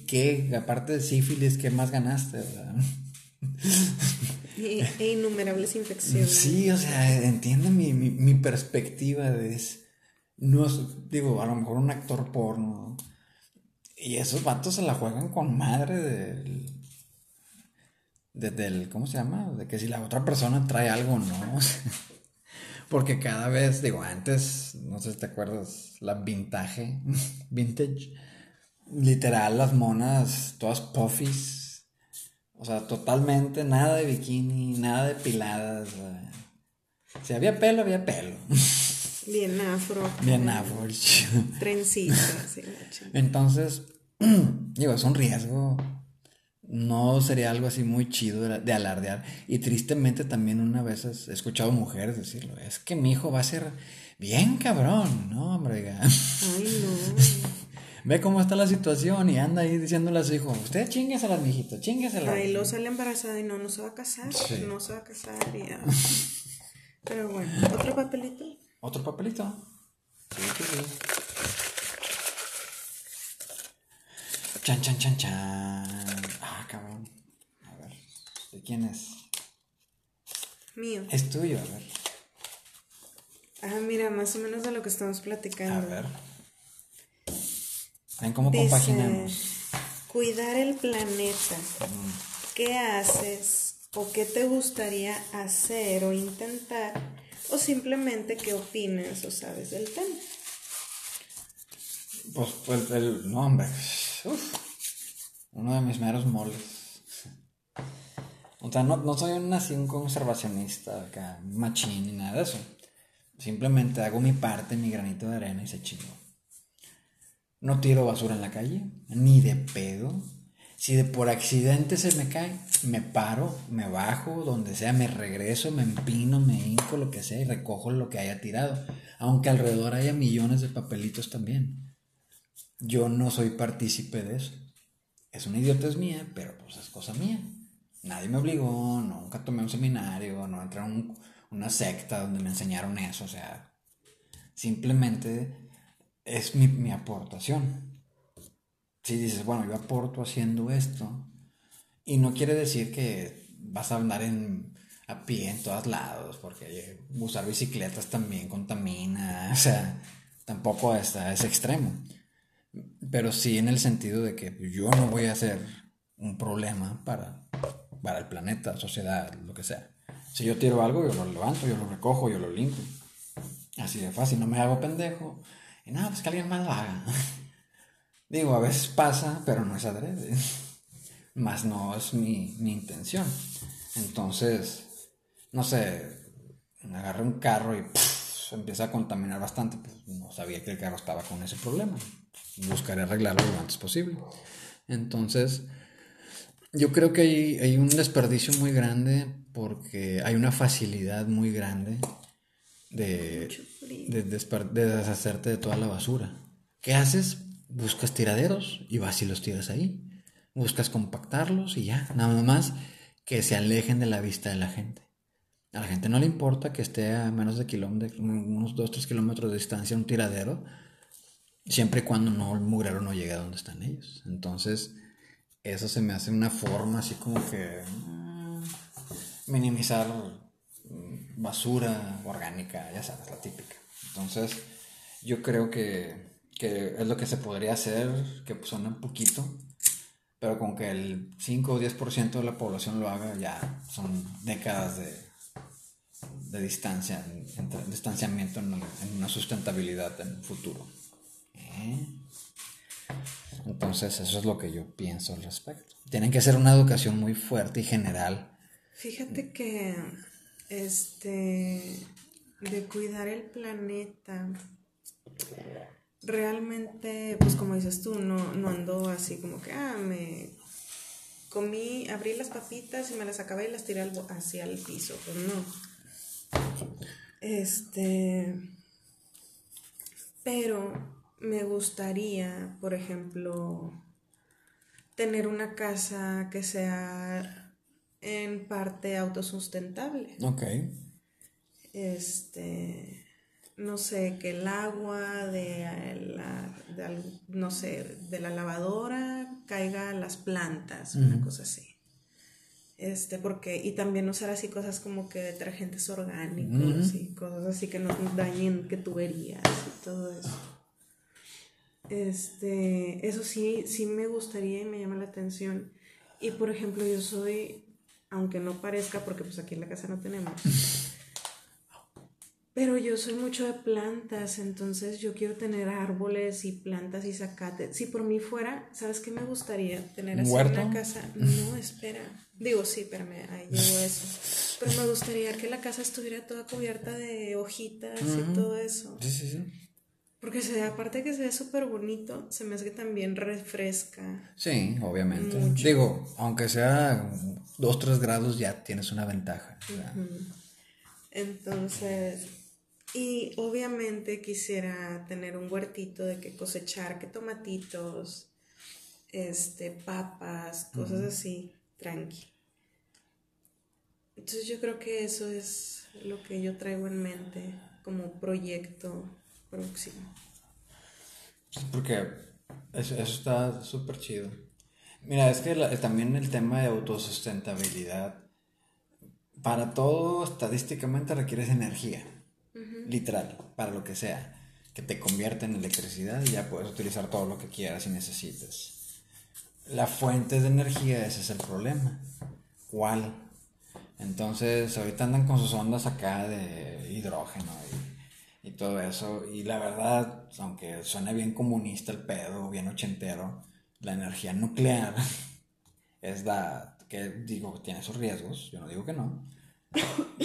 ¿qué, aparte de sífilis, qué más ganaste? (laughs) e, innumerables infecciones. Sí, o sea, entiende mi, perspectiva de no digo, a lo mejor un actor porno. Y esos vatos se la juegan con madre del. Desde el. ¿Cómo se llama? De que si la otra persona trae algo, ¿no? (laughs) Porque cada vez, digo, antes, no sé si te acuerdas, la vintage, (laughs) vintage, literal las monas todas puffies. O sea, totalmente nada de bikini, nada de piladas. Si había pelo, había pelo. (laughs) Bien afro. Bien afro. Trencitas. (laughs) Entonces, (clears throat) digo, es un riesgo. No sería algo así muy chido de alardear. Y tristemente también una vez he escuchado mujeres decirlo. Es que mi hijo va a ser bien cabrón, ¿no, hombre? (laughs) Ay, no ve cómo está la situación y anda ahí diciéndole a su hijo, usted chinguesela, mijito, chinguesela. Ay, lo sale embarazada y no, no se va a casar, no se va a casar y (laughs) Pero bueno, ¿otro papelito? ¿Otro papelito? Sí, sí, sí. Chan, chan, chan, chan. Ah, cabrón. A ver, ¿de quién es? Mío. Es tuyo, a ver. Ah, mira, más o menos de lo que estamos platicando. A ver. ¿En cómo compaginamos? Cuidar el planeta. ¿Qué haces o qué te gustaría hacer o intentar? O simplemente qué opinas o sabes del tema. Pues, pues el, nombre. uno de mis meros moles. O sea, no, no soy un, así un conservacionista, acá, machín ni nada de eso. Simplemente hago mi parte, mi granito de arena y se chingó. No tiro basura en la calle, ni de pedo. Si de por accidente se me cae, me paro, me bajo, donde sea, me regreso, me empino, me hinco, lo que sea, y recojo lo que haya tirado. Aunque alrededor haya millones de papelitos también. Yo no soy partícipe de eso. Es una idiotez mía, pero pues es cosa mía. Nadie me obligó, nunca tomé un seminario, no entré a una secta donde me enseñaron eso, o sea, simplemente es mi, aportación. Si dices, bueno, yo aporto haciendo esto, y no quiere decir que vas a andar en, a pie en todos lados, porque usar bicicletas también contamina, (laughs) o sea, tampoco está ese extremo. Pero sí en el sentido de que yo no voy a ser un problema para, para el planeta, sociedad, lo que sea. Si yo tiro algo, yo lo levanto, yo lo recojo, yo lo limpio. Así de fácil, no me hago pendejo y no, pues que alguien más lo haga. (laughs) Digo, a veces pasa, pero no es adrede. (laughs) Más no es mi, mi intención. Entonces, no sé, agarra un carro y empieza a contaminar bastante, pues no sabía que el carro estaba con ese problema. Buscaré arreglarlo lo antes posible. Entonces, yo creo que hay, hay un desperdicio muy grande porque hay una facilidad muy grande de, de, de, deshacerte de toda la basura. ¿Qué haces? Buscas tiraderos y vas y los tiras ahí. Buscas compactarlos y ya, nada más que se alejen de la vista de la gente. A la gente no le importa que esté a menos de kilómetros, unos 2-3 kilómetros de distancia un tiradero, siempre y cuando no, el mugrero no llegue a donde están ellos. Entonces, eso se me hace una forma así como que mm, minimizar basura orgánica, ya sabes, la típica. Entonces, yo creo que, que es lo que se podría hacer, que suena un poquito, pero con que el 5 o 10% de la población lo haga, ya son décadas de, de distancia, distanciamiento en, una sustentabilidad en el futuro. ¿Eh? Entonces, eso es lo que yo pienso al respecto. Tienen que ser una educación muy fuerte y general. Fíjate que este de cuidar el planeta realmente, pues como dices tú, no, no ando así como que, ah, me comí, abrí las papitas y me las acabé y las tiré hacia el piso. Pues no. Este. Pero me gustaría, por ejemplo, tener una casa que sea en parte autosustentable. Ok. Este no sé, que el agua de la, no sé, de la lavadora caiga a las plantas, una cosa así. Este, porque, y también usar así cosas como que detergentes orgánicos y cosas así que no dañen que tuberías y todo eso. Este, eso sí, sí me gustaría y me llama la atención. Y por ejemplo, yo soy, aunque no parezca, porque pues aquí en la casa no tenemos, (laughs) pero yo soy mucho de plantas, entonces yo quiero tener árboles y plantas y zacate. Si por mí fuera, ¿sabes qué me gustaría? Tener así una casa. No, espera. Digo, sí, espérame, ahí llegó eso. Pero me gustaría que la casa estuviera toda cubierta de hojitas y todo eso. Sí, sí, sí. Porque se, aparte de que se ve súper bonito, se me hace que también refresca. Sí, obviamente. Digo, aunque sea 2, 3 grados, ya tienes una ventaja. Entonces, y obviamente quisiera tener un huertito de que cosechar, que tomatitos, este, papas, cosas así, tranqui. Entonces yo creo que eso es lo que yo traigo en mente como proyecto próximo. Porque eso, está súper chido. Mira, es que también el tema de autosustentabilidad, para todo estadísticamente requieres energía literal, para lo que sea, que te convierte en electricidad y ya puedes utilizar todo lo que quieras y necesites. La fuente de energía, ese es el problema. ¿Cuál? Entonces, ahorita andan con sus ondas acá de hidrógeno y, y todo eso. Y la verdad, aunque suene bien comunista el pedo, bien ochentero, la energía nuclear (laughs) es la que digo, tiene sus riesgos, yo no digo que no,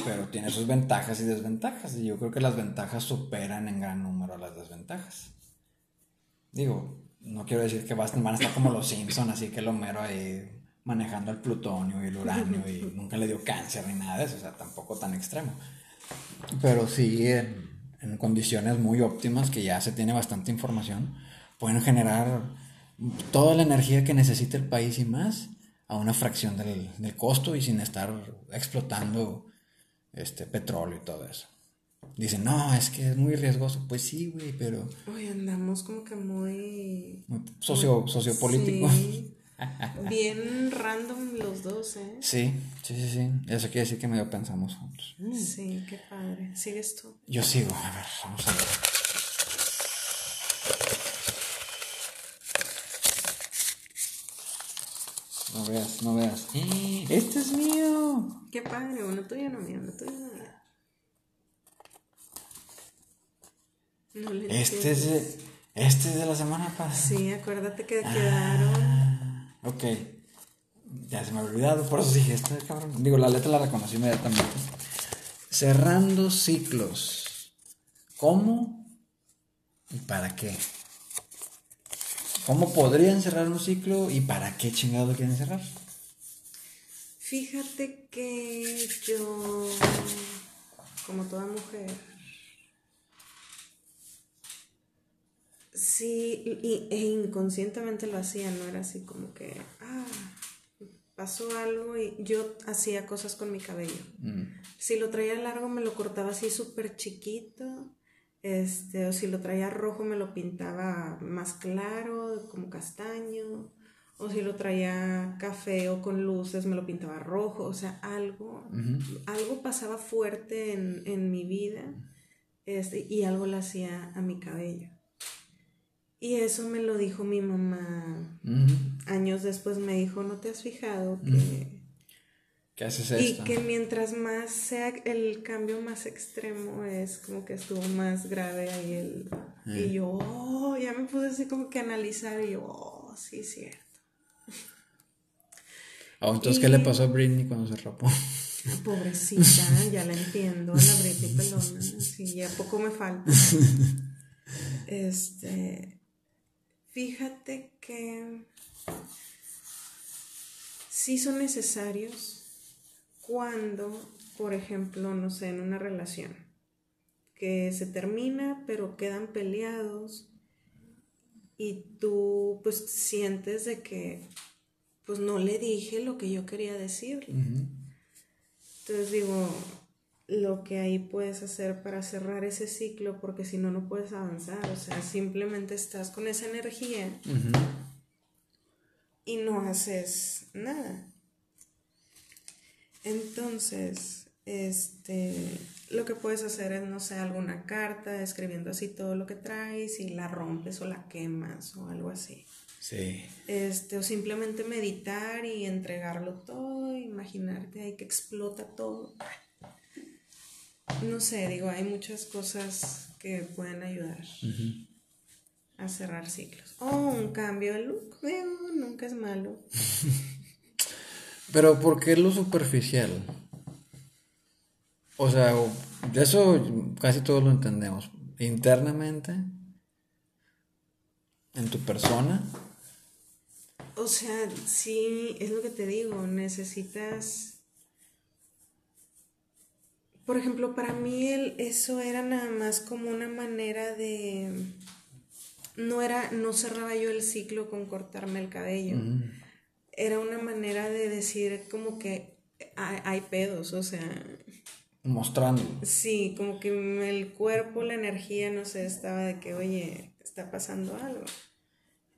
pero tiene sus ventajas y desventajas. Y yo creo que las ventajas superan en gran número a las desventajas. Digo, no quiero decir que van a estar como los Simpsons, así que el Homero ahí manejando el plutonio y el uranio y nunca le dio cáncer ni nada de eso, o sea, tampoco tan extremo. Pero sí, condiciones muy óptimas, que ya se tiene bastante información, pueden generar toda la energía que necesita el país y más a una fracción del, del, costo y sin estar explotando este petróleo y todo eso. Dicen, no, es que es muy riesgoso. Pues sí, güey, pero... Hoy andamos como que muy... Muy socio, sociopolítico. Sí. Bien random los dos, ¿eh? Sí, sí, sí, sí. Eso quiere decir que medio pensamos juntos. Sí, qué padre. ¿Sigues tú? Yo sigo. A ver, vamos a ver. No veas, no veas. Este es mío. Qué padre, uno tuyo no mío, uno tuyo no mío. No le este es de, este es de la semana pasada. Sí, acuérdate que quedaron. Ok. Ya se me ha olvidado, por eso dije, este cabrón. Digo, la letra la reconocí inmediatamente. cerrando ciclos. ¿Cómo y para qué? ¿Cómo podrían cerrar un ciclo y para qué chingado quieren cerrar? Fíjate que yo, como toda mujer, sí, y, e inconscientemente lo hacía, no era así como que, ah, pasó algo y yo hacía cosas con mi cabello. Mm. Si lo traía largo me lo cortaba así súper chiquito, este, o si lo traía rojo me lo pintaba más claro, como castaño, o si lo traía café o con luces me lo pintaba rojo, o sea, algo, algo pasaba fuerte en, en mi vida este, y algo le hacía a mi cabello. Y eso me lo dijo mi mamá. Años después me dijo, ¿no te has fijado que... ¿Qué haces Y esto? que mientras más sea el cambio más extremo es como que estuvo más grave ahí el... Y yo, oh, ya me puse así como que analizar y yo, oh, sí, cierto. (laughs) Oh, entonces, Y- ¿qué le pasó a Britney cuando se rapó? Pobrecita, (laughs) ya la entiendo, a la Britney pelona, sí, ya poco me falta. (laughs) Este, fíjate que sí son necesarios cuando, por ejemplo, no sé, en una relación que se termina, pero quedan peleados y tú pues sientes de que pues no le dije lo que yo quería decirle. Entonces digo, lo que ahí puedes hacer para cerrar ese ciclo, porque si no, no puedes avanzar. O sea, simplemente estás con esa energía Ujú. y no haces nada. Entonces, este, lo que puedes hacer es, no sé, alguna carta escribiendo así todo lo que traes y la rompes o la quemas o algo así. Sí. Este, o simplemente meditar y entregarlo todo, imaginarte ahí que explota todo. No sé, digo, hay muchas cosas que pueden ayudar a cerrar ciclos. O un cambio de look, digo, nunca es malo. (laughs) Pero ¿por qué lo superficial? O sea, de eso casi todos lo entendemos. Internamente, en tu persona, O sea, sí, es lo que te digo, necesitas... Por ejemplo, para mí el- eso era nada más como una manera de... No era, no cerraba yo el ciclo con cortarme el cabello. Era una manera de decir como que hay, hay pedos, o sea, mostrando. sí, como que el cuerpo, la energía, no sé, estaba de que, oye, está pasando algo.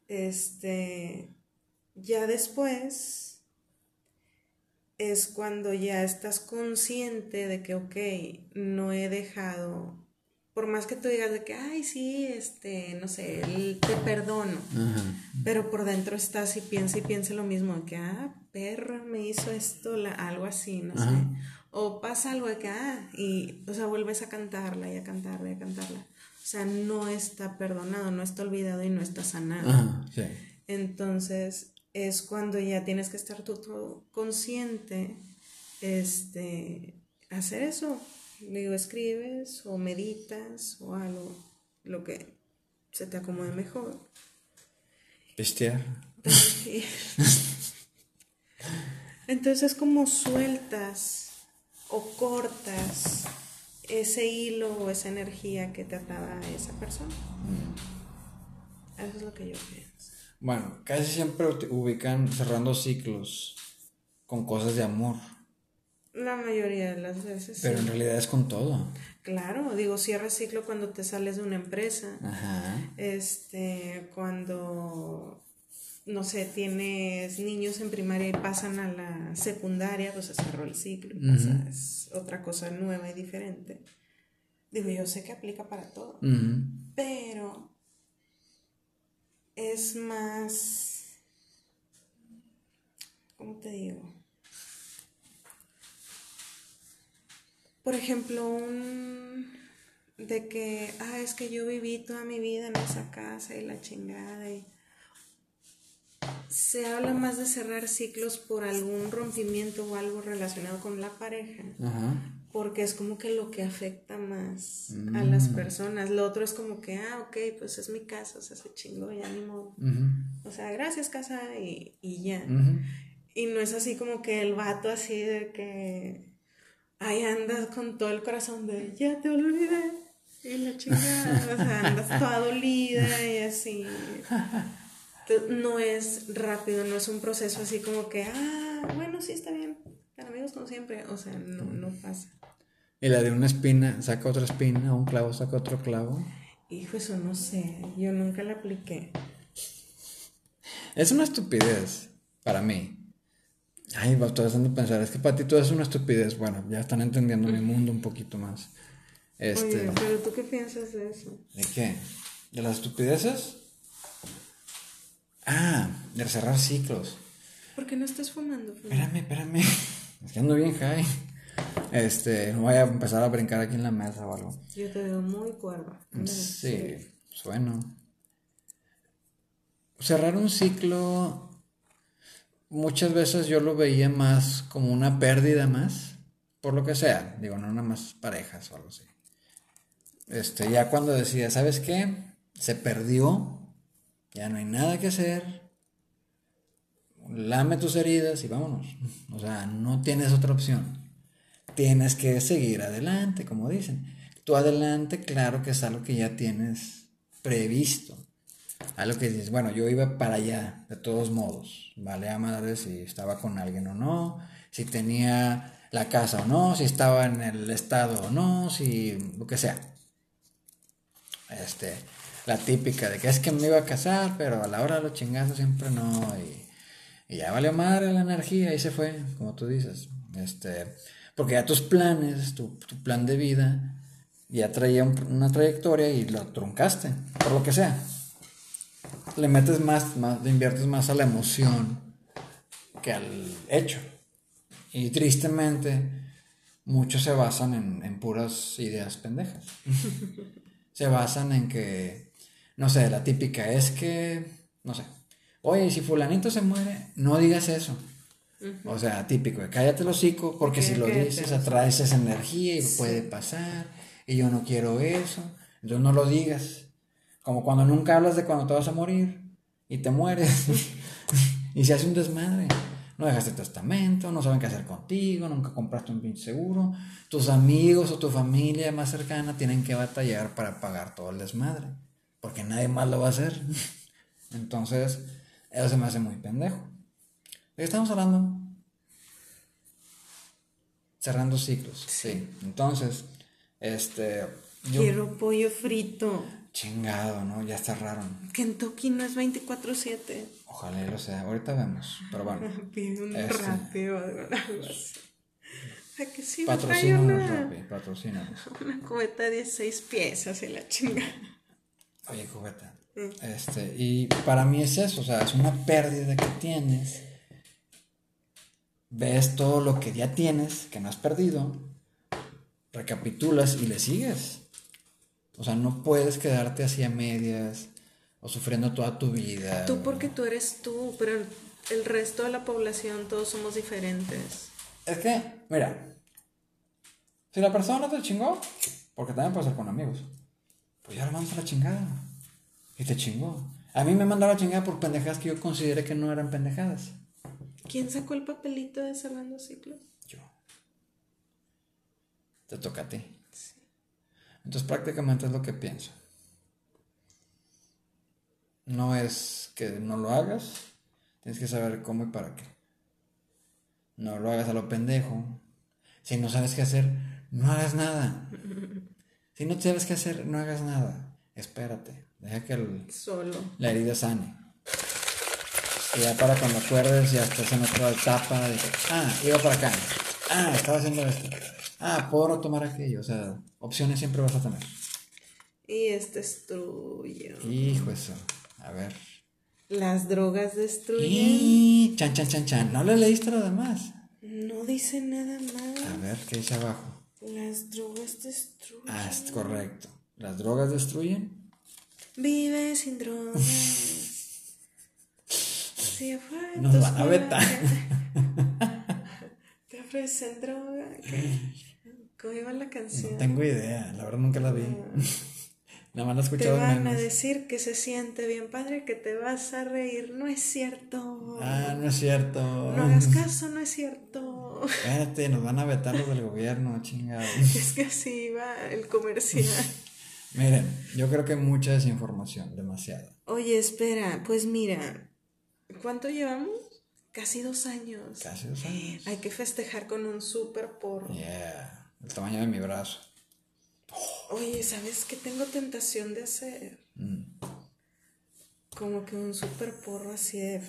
Este, ya después es cuando ya estás consciente de que, ok, no he dejado, por más que tú digas de que, ay, sí, este, no sé, te perdono, Ajá. pero por dentro estás y piensa y piensa lo mismo, de que, ah, perra, me hizo esto, la- algo así, no Ajá. sé. O pasa algo de que, ah, y, o sea, vuelves a cantarla y a cantarla y a cantarla. O sea, no está perdonado, no está olvidado y no está sanado. Ajá, sí. Entonces es cuando ya tienes que estar tú, tú consciente, este, hacer eso. Digo, escribes o meditas o algo, lo que se te acomode mejor. Sí. Entonces como sueltas o cortas ese hilo o esa energía que te ataba a esa persona. Eso es lo que yo pienso. Bueno, casi siempre ubican cerrando ciclos con cosas de amor, La mayoría de las veces. pero sí. en realidad es con todo. Claro, digo, cierra ciclo cuando te sales de una empresa. Ajá. Este, cuando, no sé, tienes niños en primaria y pasan a la secundaria, pues se cerró el ciclo. pasa- es otra cosa nueva y diferente. Digo, yo sé que aplica para todo, Ujú. pero es más, ¿cómo te digo? Por ejemplo, un de que, ah, es que yo viví toda mi vida en esa casa y la chingada y se habla más de cerrar ciclos por algún rompimiento o algo relacionado con la pareja, Ajá. Porque es como que lo que afecta más a las Mm. personas. Lo otro es como que, ah, ok, pues es mi casa, o sea, se chingó, ya ni modo. Ujú, O sea, gracias casa y, y ya. ujú. Y no es así como que el vato así de que ahí andas con todo el corazón de ya te olvidé. Y la chingada, o sea, andas toda dolida y así. (laughs) No es rápido, no es un proceso así como que, ah, bueno, sí está bien, amigos como siempre. O sea, no, no pasa. Y la de una espina, saca otra espina, un clavo, saca otro clavo. Hijo, eso no sé, yo nunca la apliqué. Es una estupidez para mí. Ay, va, estoy haciendo pensar, es que para ti todo es una estupidez. Bueno, ya están entendiendo mi mundo un poquito más. Este, Oye, pero tú qué piensas de eso? ¿de qué? ¿De las estupideces? Ah, de cerrar ciclos. ¿Por qué no estás fumando? Espérame, espérame. Es que ando bien high. Este, no voy a empezar a brincar aquí en la mesa o algo. Yo te veo muy cuerva. Ándale, Sí, sueno. Cerrar un ciclo, muchas veces yo lo veía más como una pérdida más, por lo que sea, digo, no nada más parejas o algo así. Este, ya cuando decía, ¿sabes qué? Se perdió, ya no hay nada que hacer, lame tus heridas y vámonos. O sea, no tienes otra opción. Tienes que seguir adelante, como dicen. Tú adelante, claro que es algo que ya tienes previsto. Algo que dices, bueno, yo iba para allá, de todos modos. Vale a madre si estaba con alguien o no, si tenía la casa o no, si estaba en el estado o no, si lo que sea. Este, la típica de que es que me iba a casar, pero a la hora de los chingazos siempre no. Y, y ya valió madre la energía y se fue, como tú dices. Este, porque ya tus planes, tu, tu plan de vida, ya traía un- una trayectoria y lo truncaste, por lo que sea. Le metes más, más, le inviertes más a la emoción que al hecho. Y tristemente, muchos se basan en, en puras ideas pendejas. (laughs) se basan en que, no sé, la típica es que, no sé, oye, si fulanito se muere, no digas eso. O sea, típico, de cállate el hocico, porque si lo dices atraes esa energía y puede pasar, y yo no quiero eso, entonces no lo digas. Como cuando nunca hablas de cuando te vas a morir y te mueres (laughs) y se hace un desmadre. No dejaste testamento, no saben qué hacer contigo, nunca compraste un pinche seguro. Tus amigos o tu familia más cercana tienen que batallar para pagar todo el desmadre, porque nadie más lo va a hacer. (laughs) Entonces, eso se me hace muy pendejo. ¿De qué estamos hablando? Cerrando ciclos. Sí. Entonces, este. Yo, Quiero pollo frito. Chingado, ¿no? Ya cerraron. Kentucky no es 24-7. Ojalá lo sea. Ahorita vemos. Pero bueno. (laughs) Pide un Este. rápido. ¿A que sí Patrocínanos, una, Rappi. Patrocínanos. (laughs) una cubeta de 16 piezas y la chinga? Oye, cubeta. Este, y para mí es eso, o sea, es una pérdida que tienes. Ves todo lo que ya tienes, que no has perdido, recapitulas y le sigues. O sea, no puedes quedarte así a medias o sufriendo toda tu vida. Tú porque tú eres tú, pero el- resto de la población todos somos diferentes. Es que, mira, si la persona te chingó, porque también puede ser con amigos, pues ya lo mandas a la chingada. Y te chingó. A mí me mandaba a la chingada por pendejadas que yo consideré que no eran pendejadas. ¿Quién sacó el papelito de cerrando ciclos? Yo. Te toca a ti. Entonces prácticamente es lo que pienso. No es que no lo hagas, tienes que saber cómo y para qué. No lo hagas a lo pendejo. Si no sabes qué hacer, no hagas nada. (laughs) Si no sabes qué hacer, no hagas nada. Espérate, deja que el- Solo. la herida sane. Y ya para cuando acuerdes, ya estás en otra etapa de ah, iba para acá. Ah, estaba haciendo esto. Ah, puedo tomar aquello. O sea, opciones siempre vas a tener. Y este es tuyo. Hijo eso. A ver. Las drogas destruyen. Y chan, chan, chan, chan. No le leíste lo demás. No dice nada más. A ver, ¿qué dice abajo? Las drogas destruyen. Ah, es correcto. ¿Las drogas destruyen? Vive sin drogas. Si afuera Nos van a vetar. (laughs) Te ofrecen droga. ¿Cómo iba la canción? No tengo idea, la verdad nunca la vi. (laughs) Nada más la he Te van a decir que se siente bien padre, que te vas a reír. No es cierto. Ah, no es cierto. No hagas caso, no es cierto. Espérate, nos van a vetar los del gobierno, chingado. (laughs) Es que así va el comercial. Miren, yo creo que mucha desinformación, demasiada. Oye, espera, pues mira, ¿cuánto llevamos? Casi dos años. Casi dos años. Hay que festejar con un super porro. Yeah, el tamaño de mi brazo. Oye, ¿sabes qué tengo tentación de hacer? Mm. Como que un super porro así de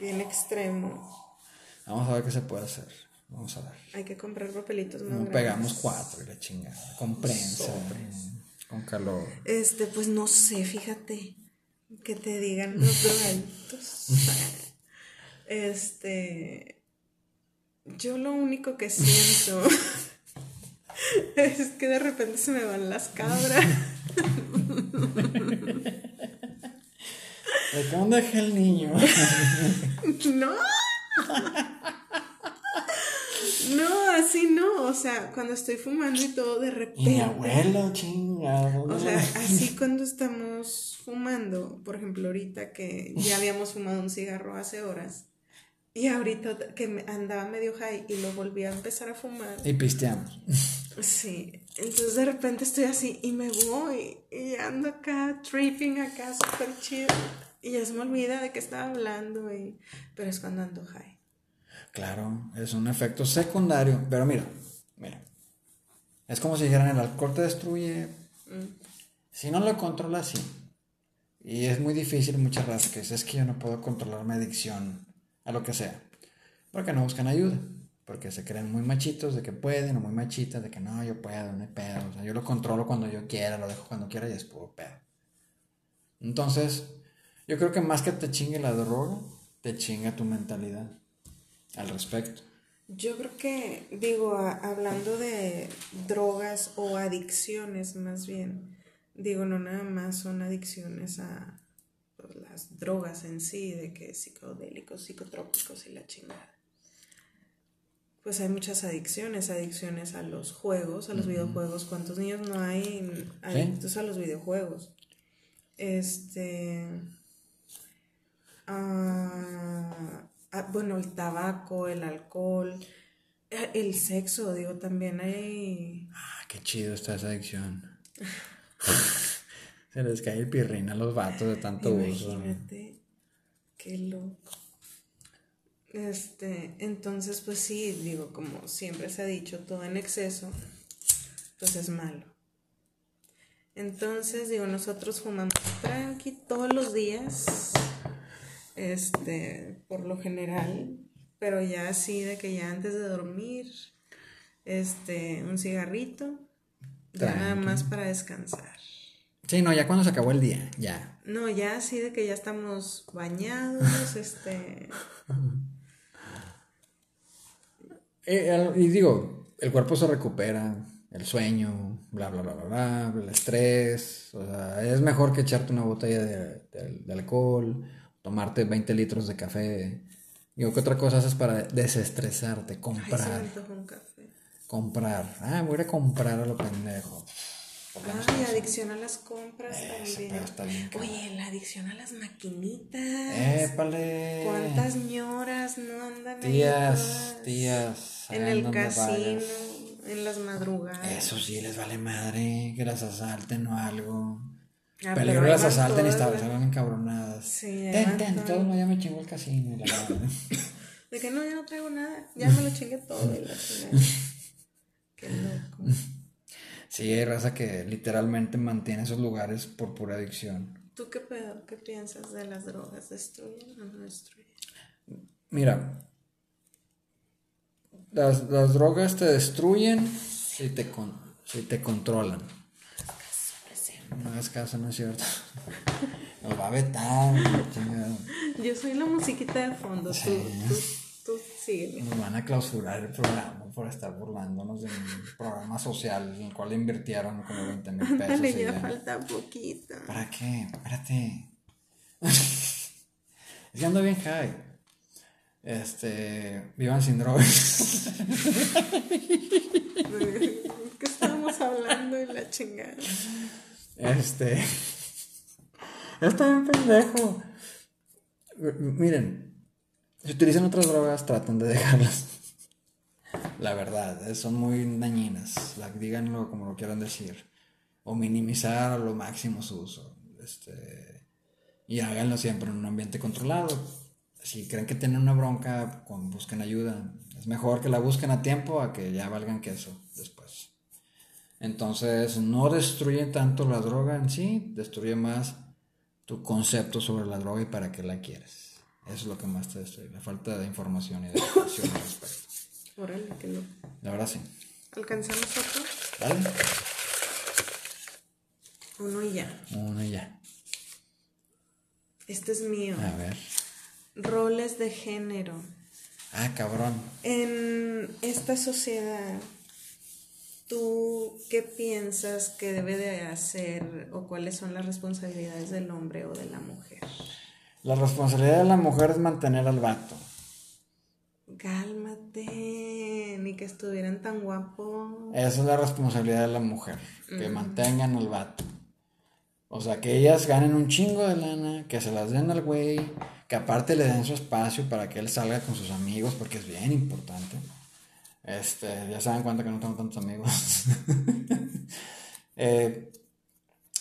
bien extremo. Vamos a ver qué se puede hacer. Vamos a ver. Hay que comprar papelitos más No grandes. pegamos cuatro y la chingada. Con prensa. Con calor. Este, pues no sé, fíjate. Que te digan los (laughs) drogadictos. Este. Yo lo único que siento (laughs) es que de repente se me van las cabras. ¿De dónde dejé el niño? (laughs) No. No, así no. O sea, cuando estoy fumando y todo de Y mi repente. abuelo, chingado. O sea, (laughs) así cuando estamos fumando, por ejemplo, ahorita que ya habíamos fumado un cigarro hace horas, y ahorita que andaba medio high y lo volví a empezar a fumar, Y pisteamos. sí, entonces de repente estoy así y me voy y ando acá, tripping acá, súper chido, y ya se me olvida de qué estaba hablando, y... pero es cuando ando high. Claro, es un efecto secundario. Pero mira, mira. Es como si dijeran el alcohol te destruye. Si no lo controlas, sí. Y es muy difícil muchas veces es que yo no puedo controlar mi adicción a lo que sea. Porque no buscan ayuda. Porque se creen muy machitos de que pueden o muy machitas de que no, yo puedo, no hay pedo. O sea, yo lo controlo cuando yo quiera, lo dejo cuando quiera y es puro pedo. Entonces, yo creo que más que te chingue la droga, te chinga tu mentalidad al respecto. Yo creo que, digo, a- hablando de drogas o adicciones más bien, digo, no nada más son adicciones a pues, las drogas en sí, de que psicodélicos, psicotrópicos y la chingada. Pues hay muchas adicciones, adicciones a los juegos, a los videojuegos. ¿Cuántos niños no hay adictos a los videojuegos? Este. ah, bueno, el tabaco, el alcohol, eh, el sexo, digo, también hay. Ah, qué chido está esa adicción. (laughs) Se les cae el pirrín a los vatos de tanto uso. Imagínate, qué loco. Este, entonces, pues sí, digo, como siempre se ha dicho, todo en exceso, pues es malo. Entonces, digo, nosotros fumamos tranqui todos los días, este, por lo general, pero ya así de que ya antes de dormir, este, un cigarrito, ya nada más para descansar. Sí, no, ya cuando se acabó el día, ya. No, ya así de que ya estamos bañados, (laughs) este... Eh, y digo, el cuerpo se recupera, el sueño, bla, bla, bla, bla, bla, el estrés. O sea, es mejor que echarte una botella de, de- de alcohol, tomarte 20 litros de café. Digo, ¿qué otra cosa haces para desestresarte? Ay, se me Comprar, antojó un café. comprar. Ah, voy a ir a comprar a lo pendejo. Ay, adicción a las compras Ese también. está bien. Oye, la adicción a las maquinitas. Épale. ¿Cuántas ñoras no andan ahí Tías. En el casino, en las madrugadas. Eso sí les vale madre, que las asalten o algo. Ah, pero ahí las van asalten y estaban, encabronadas. Sí, ten, ten, todas. todo no, ya me chingó el casino. y la madre. (laughs) De que no, ya no traigo nada. Ya me lo chingué todo. y la. (laughs) Qué loco. sí, hay raza que literalmente mantiene esos lugares por pura adicción. ¿Tú qué pedo? ¿Qué piensas de las drogas? ¿Destruyen o no destruyen? Mira, las, las drogas te destruyen si te, con, si te controlan. No hagas caso, no es cierto. (laughs) Nos va a vetar. Yo soy la musiquita de fondo. Tú, tú, tú sígueme. Nos van a clausurar el programa por estar burlándonos de un programa social en el cual invirtieron como 20 mil pesos. Ya ya. falta poquito. ¿Para qué? Espérate. (laughs) es que ando bien high. Este. Vivan sin drogas. (laughs) ¿Qué estábamos hablando y la chingada? Este. (laughs) Está bien pendejo. Miren, si utilizan otras drogas, traten de (laughs) dejarlas. La verdad, eh, son muy dañinas. Díganlo como lo quieran decir. O minimizar a lo máximo su uso. Este, y háganlo siempre en un ambiente controlado. Si creen que tienen una bronca, busquen ayuda. Es mejor que la busquen a tiempo a que ya valgan queso. Entonces, no destruye tanto la droga en sí, destruye más tu concepto sobre la droga y para qué la quieres. Eso es lo que más te destruye, la falta de información y de educación al respecto. Órale, que lo. La verdad sí. ¿Alcanzamos otro? ¿Vale? Uno y ya. Uno y ya. Este es mío. A ver. Roles de género. Ah, cabrón. En esta sociedad, ¿tú qué piensas que debe de hacer o cuáles son las responsabilidades del hombre o de la mujer? La responsabilidad de la mujer es mantener al vato. Cálmate, ni que estuvieran tan guapos. Esa es la responsabilidad de la mujer, que mantengan al vato. O sea, que ellas ganen un chingo de lana, que se las den al güey, que aparte le den su espacio para que él salga con sus amigos, porque es bien importante. Este, ya saben cuánto que no tengo tantos amigos. (laughs) Eh,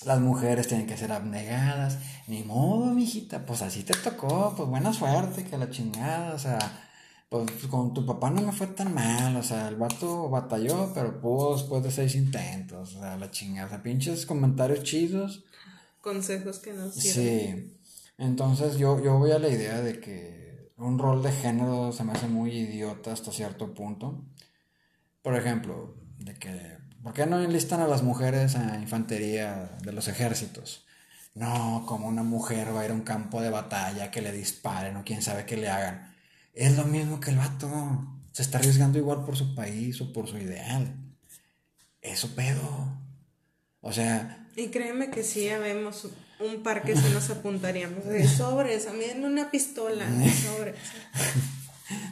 las mujeres tienen que ser abnegadas. Ni modo, mijita, pues así te tocó, pues buena suerte, que la chingada, o sea, pues con tu papá no me fue tan mal, o sea, el vato batalló, pero pudo después de seis intentos, o sea, la chingada, o sea, pinches comentarios chidos. Consejos que nos sirven. Sí, entonces yo, yo voy a la idea de que un rol de género se me hace muy idiota hasta cierto punto. Por ejemplo, de que, ¿por qué no enlistan a las mujeres a infantería de los ejércitos? No, como una mujer va a ir a un campo de batalla que le disparen o quién sabe qué le hagan. Es lo mismo que el vato. Se está arriesgando igual por su país o por su ideal. Eso pedo. O sea, Y créeme que sí, ya vemos un par que sí nos apuntaríamos. De sobres, a mí en una pistola, de sobres. (laughs)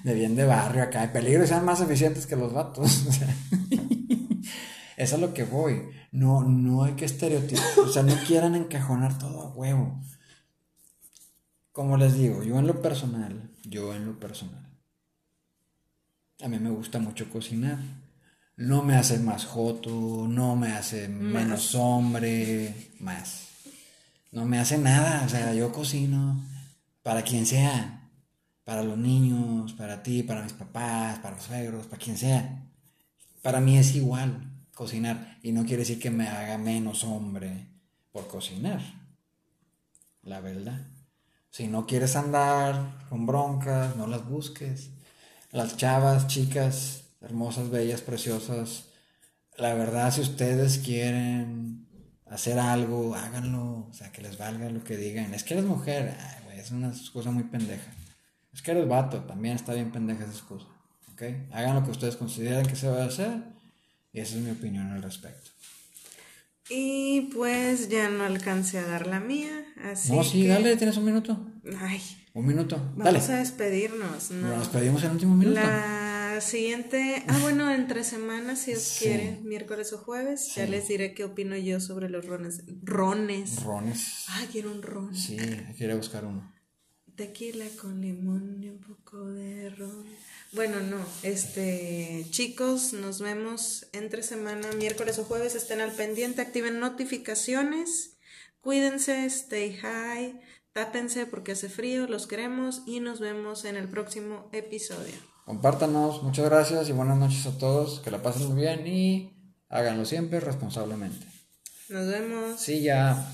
de bien de barrio acá, de peligro y sean más eficientes que los vatos. (laughs) O sea, eso es lo que voy. No, no hay que estereotipar, o sea, no quieran encajonar todo a huevo. Como les digo, yo en lo personal, yo en lo personal, a mí me gusta mucho cocinar. No me hace más joto, no me hace menos hombre, más. No me hace nada, o sea, yo cocino para quien sea, para los niños, para ti, para mis papás, para los suegros, para quien sea. Para mí es igual cocinar y no quiere decir que me haga menos hombre por cocinar. La verdad. Si no quieres andar con broncas, no las busques. Las chavas, chicas, hermosas, bellas, preciosas, la verdad, si ustedes quieren hacer algo, háganlo, o sea, que les valga lo que digan. Es que eres mujer, es una excusa muy pendeja. Es que eres vato, también está bien pendeja esa excusa, ¿ok? Hagan lo que ustedes consideren que se va a hacer y esa es mi opinión al respecto. Y pues ya no alcancé a dar la mía, así no, sí, que- dale, tienes un minuto. Ay, Un minuto, dale. vamos a despedirnos, ¿no? Nos pedimos el último minuto. La siguiente, ah bueno, entre semanas, si Dios Sí. quiere, miércoles o jueves, ya les diré qué opino yo sobre los rones. Rones. Rones. Ah, quiero un ron. Sí, a buscar uno. Tequila con limón y un poco de ron. Bueno, no, este, chicos, nos vemos entre semana, miércoles o jueves, estén al pendiente, activen notificaciones, cuídense, stay high, tápense porque hace frío, los queremos y nos vemos en el próximo episodio. Compártanos, muchas gracias y buenas noches a todos. Que la pasen muy bien y háganlo siempre responsablemente. Nos vemos. Sí, ya.